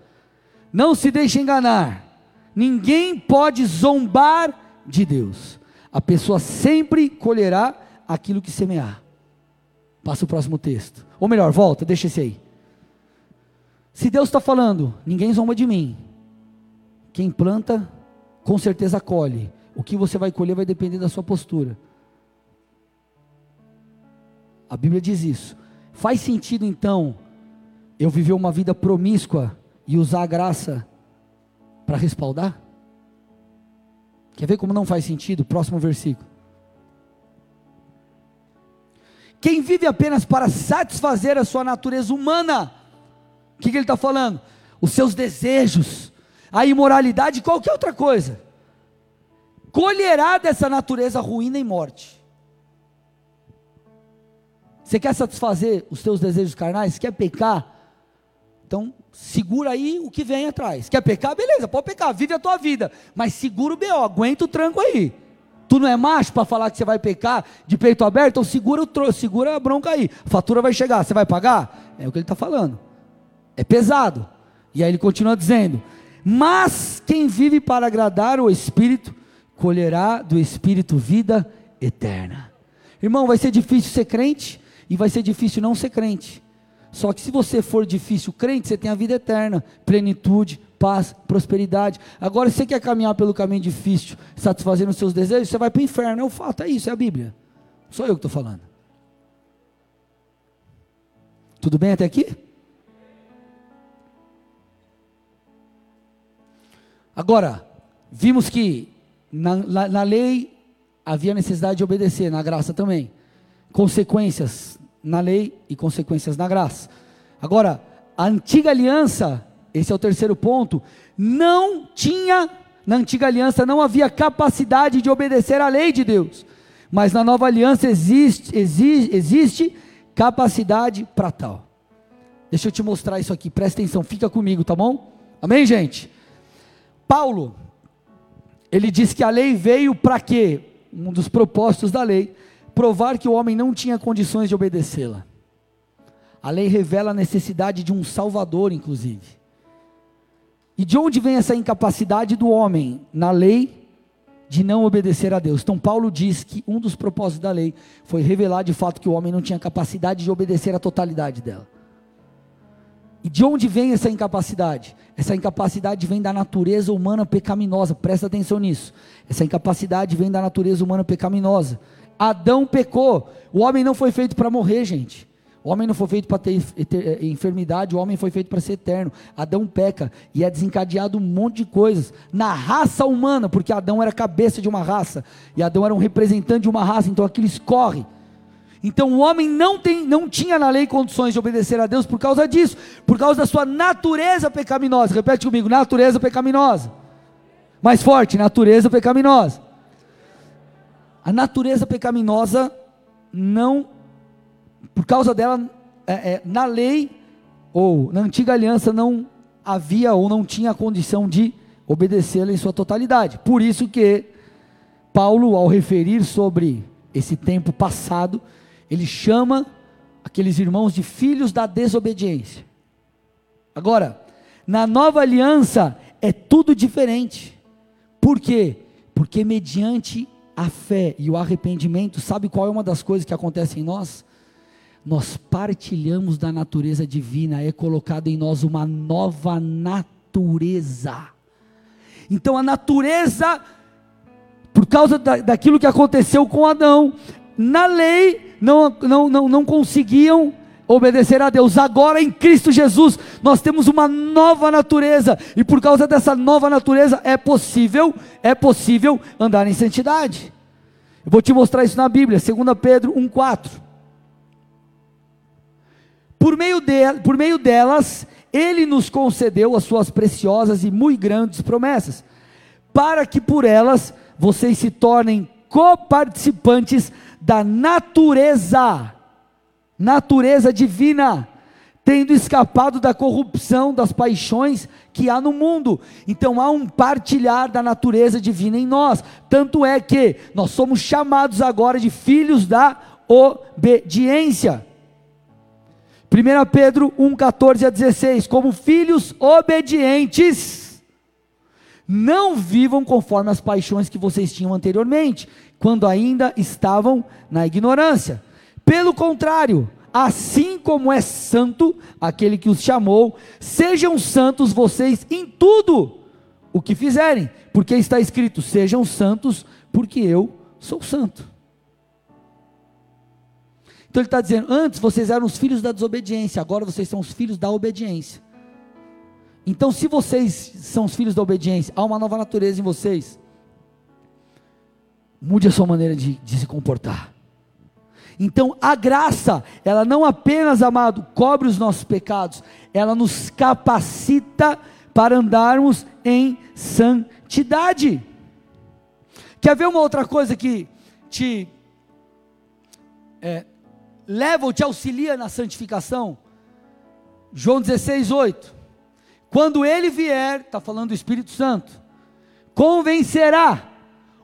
Não se deixe enganar, ninguém pode zombar de Deus. A pessoa sempre colherá aquilo que semear. Passa o próximo texto. Ou melhor, volta, deixa esse aí. Se Deus está falando, ninguém zomba de mim. Quem planta, com certeza colhe. O que você vai colher vai depender da sua postura. A Bíblia diz isso. Faz sentido então eu viver uma vida promíscua e usar a graça para respaldar? Quer ver como não faz sentido? Próximo versículo. Quem vive apenas para satisfazer a sua natureza humana, o que, que ele está falando? Os seus desejos, a imoralidade, qualquer outra coisa, colherá dessa natureza ruína e morte. Você quer satisfazer os teus desejos carnais? Quer pecar? Então, segura aí o que vem atrás. Quer pecar? Beleza, pode pecar, vive a tua vida. Mas segura o B.O., aguenta o tranco aí. Tu não é macho para falar que você vai pecar de peito aberto? Então segura, o segura a bronca aí. A fatura vai chegar, você vai pagar? É o que ele está falando. É pesado. E aí ele continua dizendo: mas quem vive para agradar o Espírito, colherá do Espírito vida eterna. Irmão, vai ser difícil ser crente e vai ser difícil não ser crente. Só que se você for difícil crente, você tem a vida eterna, plenitude, paz, prosperidade. Agora, se você quer caminhar pelo caminho difícil, satisfazendo os seus desejos, você vai para o inferno. É o fato, é isso, é a Bíblia. Sou eu que estou falando. Tudo bem até aqui? Agora, vimos que na, na, na, lei havia necessidade de obedecer, na graça também. Consequências na lei e consequências na graça. Agora, a antiga aliança, esse é o terceiro ponto, não tinha, na antiga aliança não havia capacidade de obedecer à lei de Deus. Mas na nova aliança existe, existe, existe capacidade para tal. Deixa eu te mostrar isso aqui, presta atenção, fica comigo, tá bom? Amém, gente? Paulo, ele diz que a lei veio para quê? Um dos propósitos da lei, provar que o homem não tinha condições de obedecê-la. A lei revela a necessidade de um salvador, inclusive. E de onde vem essa incapacidade do homem na lei de não obedecer a Deus? Então, Paulo diz que um dos propósitos da lei foi revelar de fato que o homem não tinha capacidade de obedecer a totalidade dela. E de onde vem essa incapacidade? Essa incapacidade vem da natureza humana pecaminosa, presta atenção nisso. Essa incapacidade vem da natureza humana pecaminosa. Adão pecou, o homem não foi feito para morrer, gente. O homem não foi feito para ter, ter, eh, enfermidade, o homem foi feito para ser eterno. Adão peca e é desencadeado um monte de coisas na raça humana, porque Adão era cabeça de uma raça e Adão era um representante de uma raça, então aquilo escorre. Então o homem não, tem, não tinha na lei condições de obedecer a Deus por causa disso, por causa da sua natureza pecaminosa. Repete comigo: natureza pecaminosa. Mais forte, natureza pecaminosa. A natureza pecaminosa não, por causa dela, é, é, na lei ou na antiga aliança não havia ou não tinha a condição de obedecê-la em sua totalidade. Por isso que Paulo, ao referir sobre esse tempo passado, ele chama aqueles irmãos de filhos da desobediência. Agora, na nova aliança é tudo diferente. Por quê? Porque mediante a fé e o arrependimento, sabe qual é uma das coisas que acontece em nós? Nós partilhamos da natureza divina, é colocada em nós uma nova natureza. Então a natureza, por causa da, daquilo que aconteceu com Adão, na lei não, não, não, não conseguiam obedecer a Deus. Agora em Cristo Jesus, nós temos uma nova natureza, e por causa dessa nova natureza é possível, é possível andar em santidade. Eu vou te mostrar isso na Bíblia, 2 Pedro 1,4. Por meio, de, por meio delas, Ele nos concedeu as suas preciosas e muito grandes promessas, para que por elas vocês se tornem coparticipantes da natureza, natureza divina, tendo escapado da corrupção das paixões que há no mundo. Então há um partilhar da natureza divina em nós. Tanto é que nós somos chamados agora de filhos da obediência. 1 Pedro 1, 14 a 16: Como filhos obedientes, não vivam conforme as paixões que vocês tinham anteriormente, quando ainda estavam na ignorância. Pelo contrário, assim como é santo aquele que os chamou, sejam santos vocês em tudo o que fizerem, porque está escrito: sejam santos, porque eu sou santo. Então ele está dizendo: antes vocês eram os filhos da desobediência, agora vocês são os filhos da obediência. Então, se vocês são os filhos da obediência, há uma nova natureza em vocês. Mude a sua maneira de, de se comportar. Então, a graça, ela não apenas, amado, cobre os nossos pecados, ela nos capacita para andarmos em santidade. Quer ver uma outra coisa que te é, leva ou te auxilia na santificação? João 16, 8. Quando ele vier, está falando do Espírito Santo, convencerá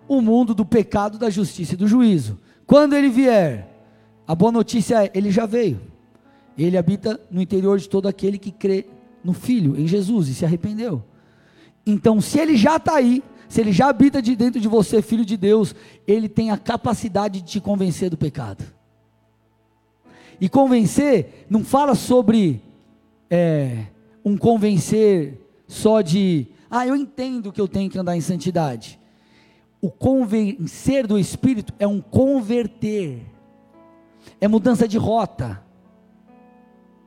o mundo do pecado, da justiça e do juízo. Quando ele vier, a boa notícia é: ele já veio. Ele habita no interior de todo aquele que crê no Filho, em Jesus, e se arrependeu. Então, se ele já está aí, se ele já habita de dentro de você, filho de Deus, ele tem a capacidade de te convencer do pecado. E convencer não fala sobre é, um convencer só de, ah, eu entendo que eu tenho que andar em santidade. O convencer do Espírito é um converter, é mudança de rota,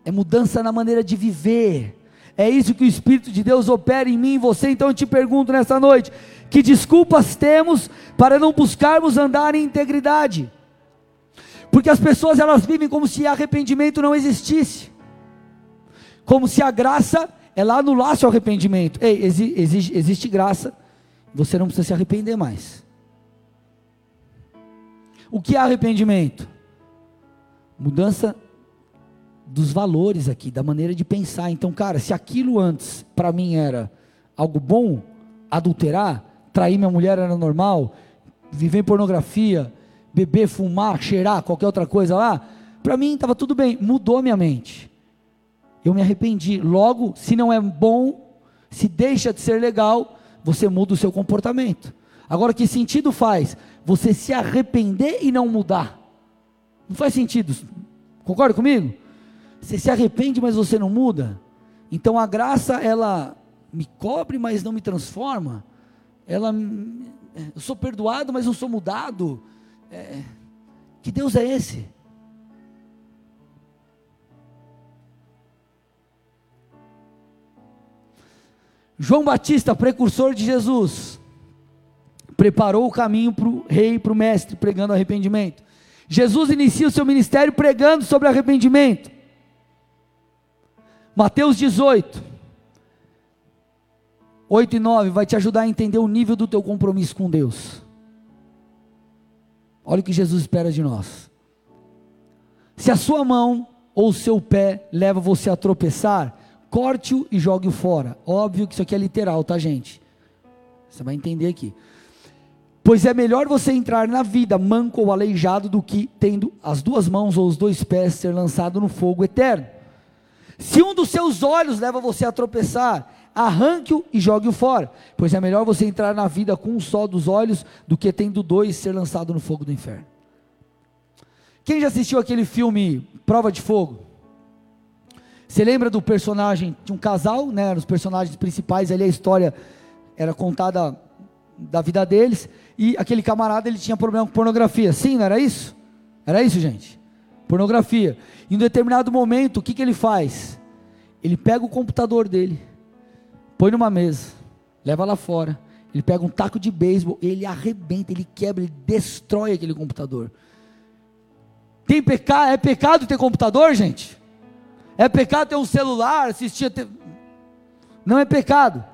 é mudança na maneira de viver. É isso que o Espírito de Deus opera em mim e você. Então eu te pergunto nessa noite: que desculpas temos para não buscarmos andar em integridade? Porque as pessoas elas vivem como se arrependimento não existisse, como se a graça ela anulasse o arrependimento. Ei, existe, existe graça, você não precisa se arrepender mais. O que é arrependimento? Mudança dos valores aqui, da maneira de pensar. Então, cara, se aquilo antes para mim era algo bom, adulterar, trair minha mulher era normal, viver em pornografia, beber, fumar, cheirar, qualquer outra coisa lá, para mim estava tudo bem, mudou minha mente. Eu me arrependi. Logo, se não é bom, se deixa de ser legal, você muda o seu comportamento. Agora, que sentido faz você se arrepender e não mudar? Não faz sentido. Concorda comigo? Você se arrepende, mas você não muda. Então a graça, ela me cobre, mas não me transforma. Ela, eu sou perdoado, mas não sou mudado. É, que Deus é esse? João Batista, precursor de Jesus, preparou o caminho para o rei, para o mestre, pregando arrependimento. Jesus inicia o seu ministério pregando sobre arrependimento. Mateus 18, 8 e 9 vai te ajudar a entender o nível do teu compromisso com Deus. Olha o que Jesus espera de nós. Se a sua mão ou o seu pé leva você a tropeçar, corte-o e jogue-o fora. Óbvio que isso aqui é literal, tá, gente? Você vai entender aqui. Pois é melhor você entrar na vida manco ou aleijado do que tendo as duas mãos ou os dois pés ser lançado no fogo eterno. Se um dos seus olhos leva você a tropeçar, arranque-o e jogue-o fora, pois é melhor você entrar na vida com um só dos olhos do que tendo dois ser lançado no fogo do inferno. Quem já assistiu aquele filme Prova de Fogo? Você lembra do personagem de um casal, né? Os personagens principais ali, a história era contada da vida deles, e aquele camarada ele tinha problema com pornografia. Sim, não era isso? Era isso, gente? Pornografia. Em um determinado momento, o que, que ele faz? Ele pega o computador dele, põe numa mesa, leva lá fora. Ele pega um taco de beisebol, ele arrebenta, ele quebra, ele destrói aquele computador. Tem pecado? É pecado ter computador, gente? É pecado ter um celular, assistir. Não é pecado.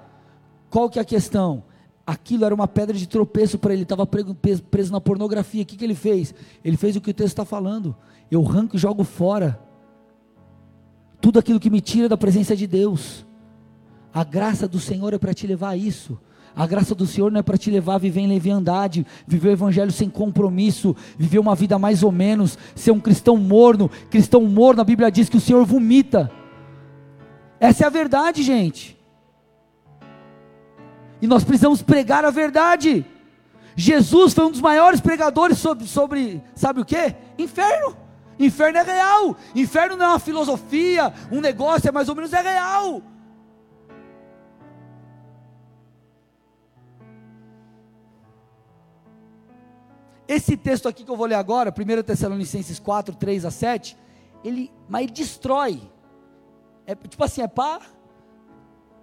Qual que é a questão? Aquilo era uma pedra de tropeço para ele, estava preso na pornografia. O que, que ele fez? Ele fez o que o texto está falando eu arranco e jogo fora tudo aquilo que me tira da presença de Deus. A graça do Senhor é para te levar a isso. A graça do Senhor não é para te levar a viver em leviandade, viver o evangelho sem compromisso, viver uma vida mais ou menos, ser um cristão morno. Cristão morno, a Bíblia diz que o Senhor vomita. Essa é a verdade, gente. E nós precisamos pregar a verdade. Jesus foi um dos maiores pregadores sobre, sobre sabe o que? Inferno. Inferno é real. Inferno não é uma filosofia, um negócio, é mais ou menos é real. Esse texto aqui que eu vou ler agora, 1 Tessalonicenses 4, 3 a 7, ele, mas ele destrói. É tipo assim, é pá,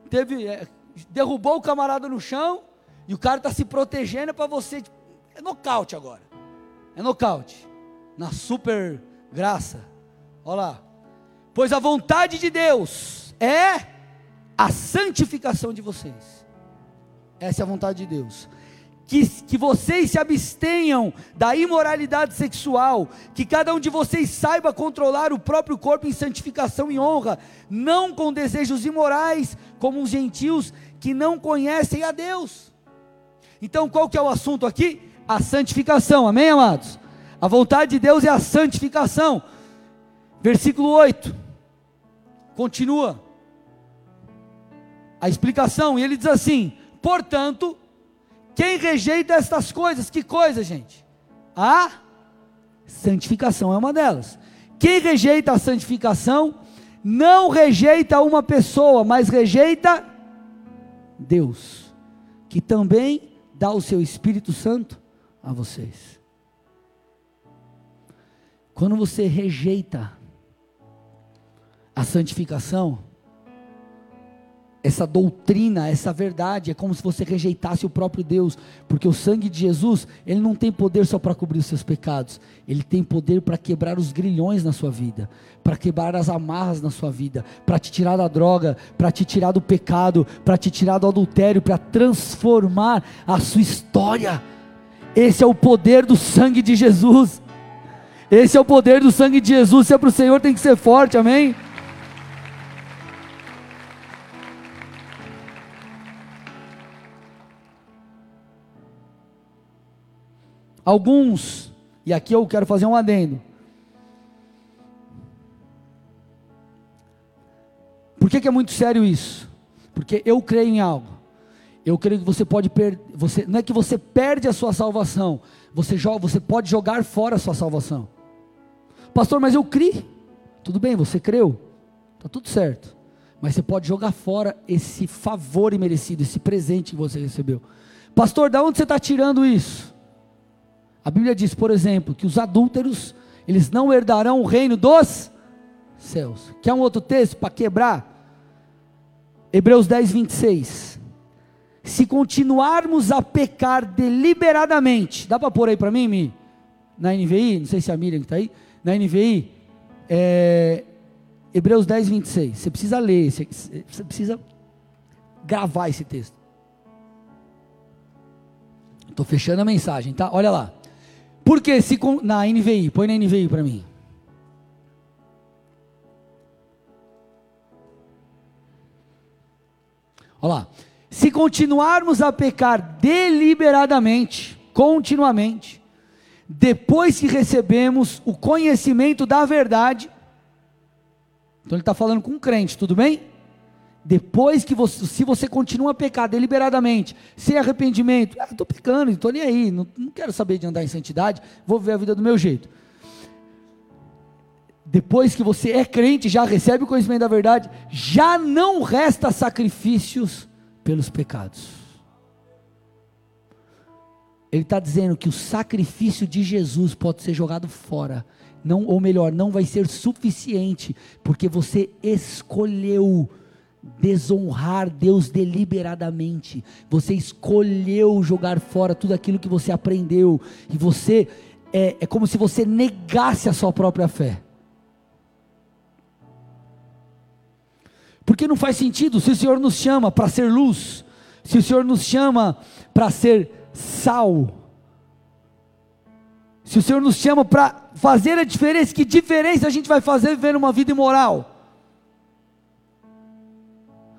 teve, é, derrubou o camarada no chão, e o cara está se protegendo para você. É nocaute agora. É nocaute. Na super graça. Olha lá. Pois a vontade de Deus é a santificação de vocês. Essa é a vontade de Deus. Que, que vocês se abstenham da imoralidade sexual, que cada um de vocês saiba controlar o próprio corpo em santificação e honra, não com desejos imorais, como os gentios que não conhecem a Deus. Então, qual que é o assunto aqui? A santificação, amém, amados? A vontade de Deus é a santificação. Versículo 8. Continua. A explicação, e ele diz assim: portanto, quem rejeita estas coisas, que coisa, gente? A santificação é uma delas. Quem rejeita a santificação, não rejeita uma pessoa, mas rejeita Deus, que também dá o seu Espírito Santo a vocês. Quando você rejeita a santificação, essa doutrina, essa verdade, é como se você rejeitasse o próprio Deus, porque o sangue de Jesus, ele não tem poder só para cobrir os seus pecados, ele tem poder para quebrar os grilhões na sua vida, para quebrar as amarras na sua vida, para te tirar da droga, para te tirar do pecado, para te tirar do adultério, para transformar a sua história. Esse é o poder do sangue de Jesus. Esse é o poder do sangue de Jesus. Se é para o Senhor, tem que ser forte, amém? Alguns, e aqui eu quero fazer um adendo. Por que, que é muito sério isso? Porque eu creio em algo. Eu creio que você pode perder, você, não é que você perde a sua salvação, você, joga, você pode jogar fora a sua salvação. Pastor, mas eu criei. Tudo bem, você creu, está tudo certo. Mas você pode jogar fora esse favor imerecido, esse presente que você recebeu. Pastor, da onde você está tirando isso? A Bíblia diz, por exemplo, que os adúlteros, eles não herdarão o reino dos céus. Quer um outro texto para quebrar? Hebreus 10, 26. Se continuarmos a pecar deliberadamente, dá para pôr aí para mim, Mi? Na NVI, não sei se a Miriam está aí, na NVI, é, Hebreus 10, 26. Você precisa ler, você, você precisa gravar esse texto. Estou fechando a mensagem, tá? Olha lá. Porque se na NVI, põe na NVI para mim. Olha lá. Se continuarmos a pecar deliberadamente, continuamente, depois que recebemos o conhecimento da verdade, então ele está falando com um crente, tudo bem? Depois que você, se você continua a pecar deliberadamente, sem arrependimento, ah, estou pecando, estou nem aí, não, não quero saber de andar em santidade, vou viver a vida do meu jeito. Depois que você é crente, já recebe o conhecimento da verdade, já não resta sacrifícios pelos pecados. Ele está dizendo que o sacrifício de Jesus pode ser jogado fora, não, ou melhor, não vai ser suficiente, porque você escolheu desonrar Deus deliberadamente. Você escolheu jogar fora tudo aquilo que você aprendeu. E você é, é como se você negasse a sua própria fé. Porque não faz sentido se o Senhor nos chama para ser luz, se o Senhor nos chama para ser sal, se o Senhor nos chama para fazer a diferença, que diferença a gente vai fazer vivendo uma vida imoral?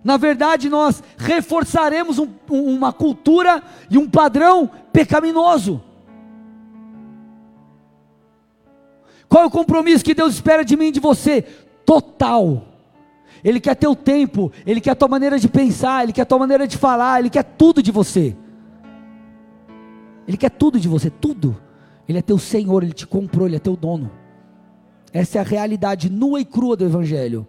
Na verdade, nós reforçaremos um, uma cultura e um padrão pecaminoso. Qual é o compromisso que Deus espera de mim e de você? Total. Ele quer teu tempo, Ele quer a tua maneira de pensar, Ele quer a tua maneira de falar, Ele quer tudo de você. Ele quer tudo de você, tudo. Ele é teu Senhor, Ele te comprou, Ele é teu dono. Essa é a realidade nua e crua do Evangelho.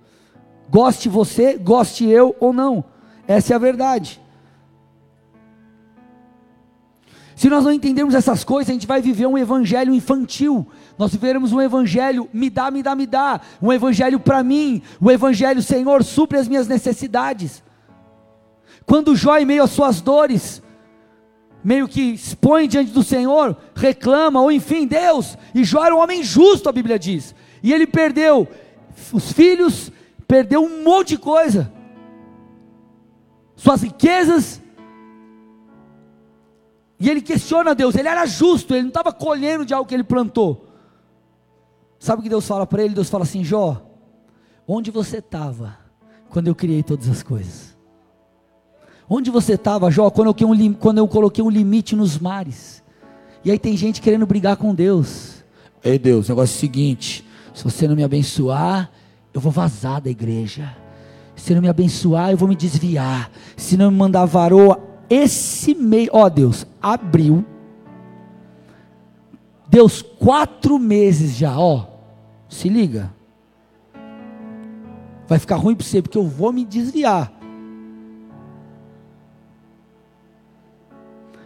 Goste você, goste eu ou não. Essa é a verdade. Se nós não entendermos essas coisas, a gente vai viver um evangelho infantil. Nós viveremos um evangelho me dá, me dá, me dá. Um evangelho para mim. O um evangelho, Senhor, supre as minhas necessidades. Quando Jó, em meio às suas dores, meio que expõe diante do Senhor, reclama, ou enfim, Deus. E Jó era um homem justo, a Bíblia diz. E ele perdeu os filhos, perdeu um monte de coisa, suas riquezas, e ele questiona Deus, ele era justo, ele não estava colhendo de algo que ele plantou. Sabe o que Deus fala para ele? Deus fala assim: Jó, onde você estava quando eu criei todas as coisas? Onde você estava, Jó, quando eu, um, quando eu coloquei um limite nos mares? E aí tem gente querendo brigar com Deus. Ei Deus, o negócio é o seguinte: se você não me abençoar, eu vou vazar da igreja. Se não me abençoar, eu vou me desviar. Se não me mandar varoa, esse mês, ó Deus, abriu. Deus, quatro meses já, ó. se liga. Vai ficar ruim para você, porque eu vou me desviar.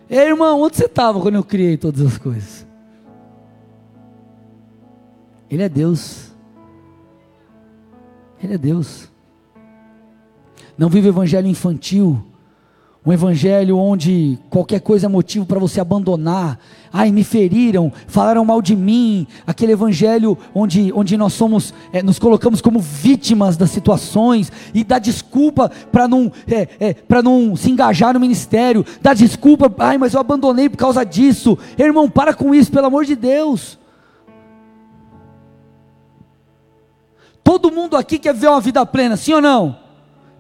Ei, irmão, onde você estava quando eu criei todas as coisas? Ele é Deus. Ele é Deus. Não vive o evangelho infantil um evangelho onde qualquer coisa é motivo para você abandonar. Ai, me feriram, falaram mal de mim. Aquele evangelho onde, onde nós somos, é, nos colocamos como vítimas das situações e dá desculpa para não, é, é, para não se engajar no ministério. Dá desculpa, ai, mas eu abandonei por causa disso. Irmão, para com isso, pelo amor de Deus. Todo mundo aqui quer ver uma vida plena, sim ou não?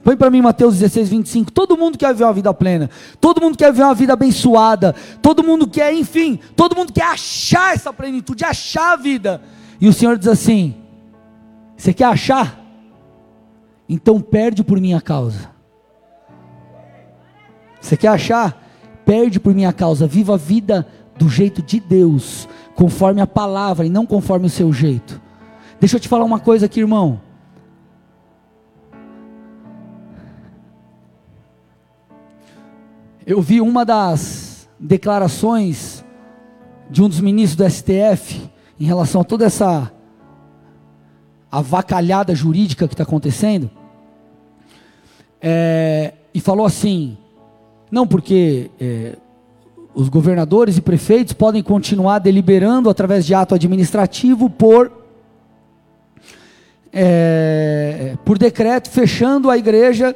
Põe para mim Mateus 16, 25. Todo mundo quer viver uma vida plena. Todo mundo quer viver uma vida abençoada. Todo mundo quer, enfim, todo mundo quer achar essa plenitude, achar a vida. E o Senhor diz assim: Você quer achar? Então perde por minha causa. Você quer achar? Perde por minha causa. Viva a vida do jeito de Deus, conforme a palavra e não conforme o seu jeito. Deixa eu te falar uma coisa aqui, irmão. Eu vi uma das declarações de um dos ministros do STF em relação a toda essa avacalhada jurídica que está acontecendo, é, e falou assim: não, porque é, os governadores e prefeitos podem continuar deliberando através de ato administrativo por é, por decreto fechando a igreja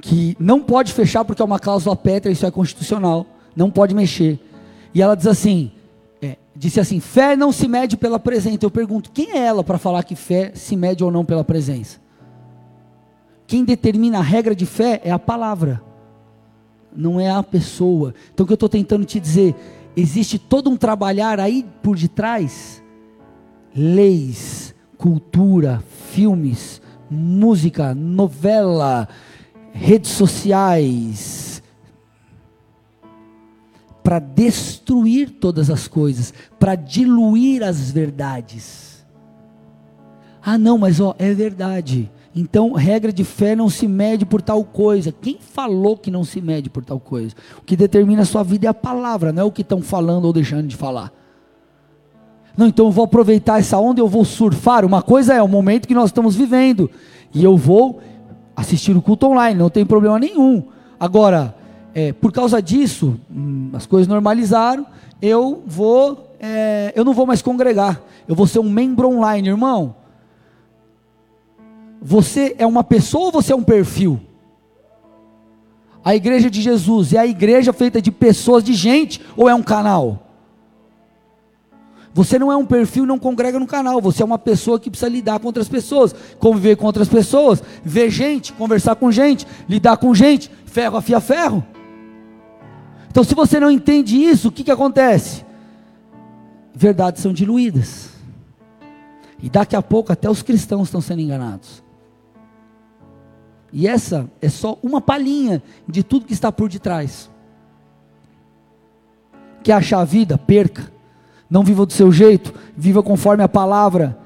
que não pode fechar porque é uma cláusula pétrea, isso é constitucional, não pode mexer. E ela diz assim, é, disse assim, fé não se mede pela presença. Eu pergunto, quem é ela para falar que fé se mede ou não pela presença? Quem determina a regra de fé é a palavra, não é a pessoa. Então o que eu estou tentando te dizer, existe todo um trabalhar aí por detrás, leis, cultura, filmes, música, novela, redes sociais, para destruir todas as coisas, para diluir as verdades. Ah, não, mas ó, é verdade. Então, regra de fé não se mede por tal coisa. Quem falou que não se mede por tal coisa? O que determina a sua vida é a palavra, não é o que estão falando ou deixando de falar. Não, então eu vou aproveitar essa onda, eu vou surfar. Uma coisa é o momento que nós estamos vivendo, e eu vou assistir o culto online, não tem problema nenhum. Agora, é, por causa disso, hum, as coisas normalizaram, eu vou, é, eu não vou mais congregar, eu vou ser um membro online, irmão. Você é uma pessoa ou você é um perfil? A igreja de Jesus é a igreja feita de pessoas, de gente, ou é um canal? Você não é um perfil, não congrega no canal. Você é uma pessoa que precisa lidar com outras pessoas, conviver com outras pessoas, ver gente, conversar com gente, lidar com gente. Ferro afia ferro. Então, se você não entende isso, o que, que acontece? Verdades são diluídas. E daqui a pouco até os cristãos estão sendo enganados. E essa é só uma palhinha de tudo que está por detrás. Quer achar a vida? Perca. Não viva do seu jeito, viva conforme a palavra.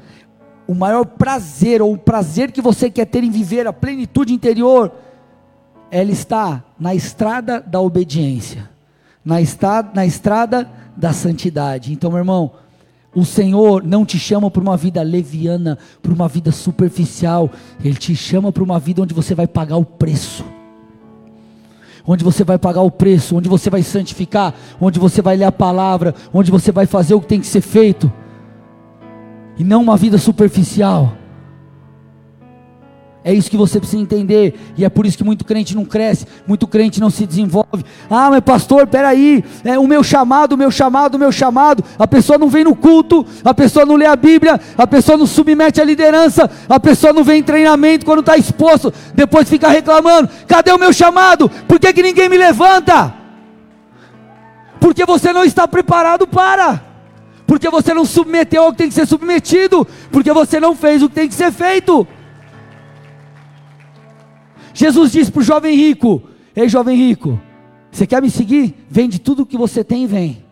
O maior prazer, ou o prazer que você quer ter em viver a plenitude interior, ela está na estrada da obediência, na, estrada, na estrada da santidade. Então, meu irmão, o Senhor não te chama para uma vida leviana, para uma vida superficial, Ele te chama para uma vida onde você vai pagar o preço onde você vai pagar o preço, onde você vai santificar, onde você vai ler a palavra, onde você vai fazer o que tem que ser feito, e não uma vida superficial. É isso que você precisa entender, e é por isso que muito crente não cresce, muito crente não se desenvolve. Ah, mas pastor, peraí, é o meu chamado, o meu chamado, o meu chamado. A pessoa não vem no culto, a pessoa não lê a Bíblia, a pessoa não submete à liderança, a pessoa não vem em treinamento quando está exposto, depois fica reclamando: cadê o meu chamado? Por que, que ninguém me levanta? Porque você não está preparado para porque você não submeteu ao que tem que ser submetido, porque você não fez o que tem que ser feito. Jesus disse para o jovem rico: Ei, jovem rico, você quer me seguir? Vende tudo o que você tem e vem.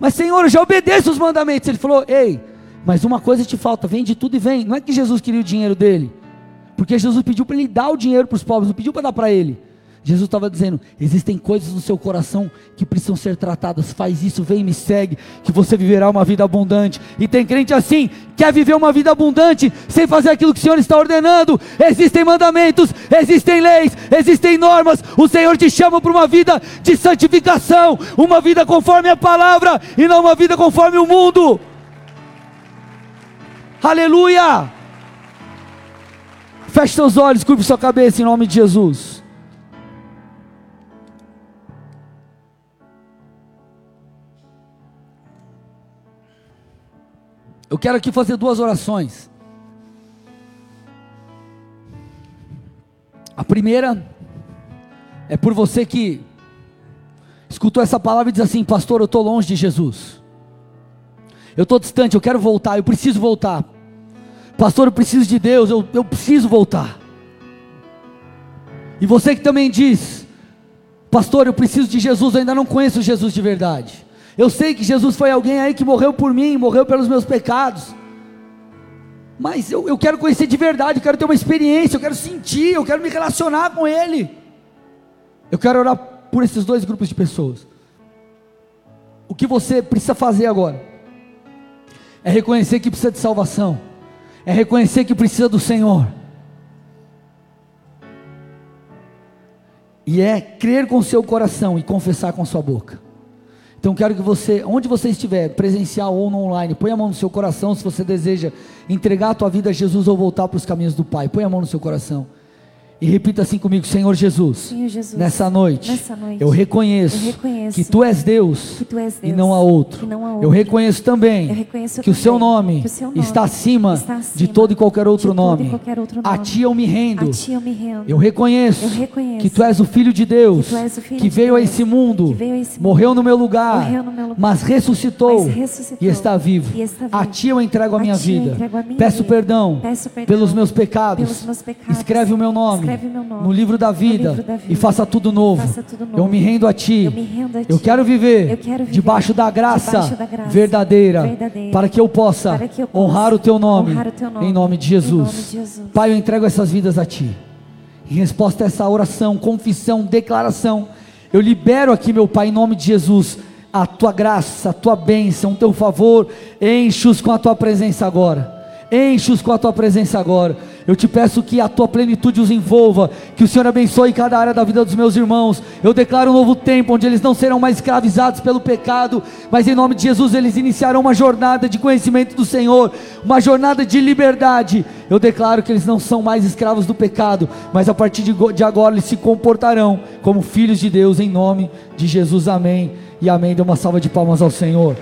Mas Senhor, eu já obedeço os mandamentos. Ele falou: Ei, Mas uma coisa te falta: vende tudo e vem. Não é que Jesus queria o dinheiro dele, porque Jesus pediu para ele dar o dinheiro para os pobres, não pediu para dar para ele. Jesus estava dizendo: existem coisas no seu coração que precisam ser tratadas. Faz isso, vem me segue, que você viverá uma vida abundante. E tem crente assim, quer viver uma vida abundante sem fazer aquilo que o Senhor está ordenando. Existem mandamentos, existem leis, existem normas. O Senhor te chama para uma vida de santificação, uma vida conforme a palavra e não uma vida conforme o mundo. Aleluia! Feche seus olhos, curve sua cabeça em nome de Jesus. Eu quero aqui fazer duas orações. A primeira é por você que escutou essa palavra e diz assim: Pastor, eu estou longe de Jesus. Eu estou distante, eu quero voltar, eu preciso voltar. Pastor, eu preciso de Deus, eu, eu preciso voltar. E você que também diz: Pastor, eu preciso de Jesus, eu ainda não conheço Jesus de verdade. Eu sei que Jesus foi alguém aí que morreu por mim, morreu pelos meus pecados. Mas eu, eu quero conhecer de verdade, eu quero ter uma experiência, eu quero sentir, eu quero me relacionar com Ele. Eu quero orar por esses dois grupos de pessoas. O que você precisa fazer agora é reconhecer que precisa de salvação, é reconhecer que precisa do Senhor, e é crer com seu coração e confessar com sua boca. Então quero que você, onde você estiver, presencial ou no online, põe a mão no seu coração se você deseja entregar a tua vida a Jesus ou voltar para os caminhos do Pai. Põe a mão no seu coração. E repita assim comigo, Senhor Jesus. Senhor Jesus nessa, noite, nessa noite, eu, reconheço eu reconheço que Tu és Deus, tu és Deus e, não há outro. não há outro. Eu reconheço também Eu reconheço que, o seu nome que o seu nome está, acima está acima de todo e qualquer outro, nome. qualquer outro A nome. Ti eu me rendo. A eu me rendo. Eu reconheço, reconheço que Tu és o Filho de Deus, que tu és o Filho que de veio a Deus, esse mundo, que veio a esse morreu no meu lugar, no meu lugar, mas, ressuscitou mas ressuscitou e está vivo. e está A vivo. Ti eu entrego a A minha vida. entrego a minha Peço vida. perdão, Peço perdão pelos meus pecados. pelos meus pecados. Escreve o meu nome, Escreve meu nome no livro da vida, livro da vida. e faça tudo novo. Faça tudo novo. Eu me rendo a Ti. Eu rendo a Eu ti. quero viver, Eu quero viver debaixo da graça, debaixo da graça verdadeira, verdadeira, para que eu possa, para que eu possa honrar, o teu nome, o teu nome, em nome de em Jesus. nome de Jesus. Pai, eu entrego essas vidas a Ti. Em resposta a essa oração, confissão, declaração, eu libero aqui, meu Pai, em nome de Jesus, a Tua graça, a Tua bênção, o Teu favor, enche-os com a Tua presença agora. Enche-os com a tua presença agora. Eu te peço que a tua plenitude os envolva, que o Senhor abençoe cada área da vida dos meus irmãos. Eu declaro um novo tempo onde eles não serão mais escravizados pelo pecado, mas em nome de Jesus eles iniciarão uma jornada de conhecimento do Senhor, uma jornada de liberdade. Eu declaro que eles não são mais escravos do pecado, mas a partir de go- de agora eles se comportarão como filhos de Deus em nome de Jesus. Amém. E amém. Dê uma salva de palmas ao Senhor.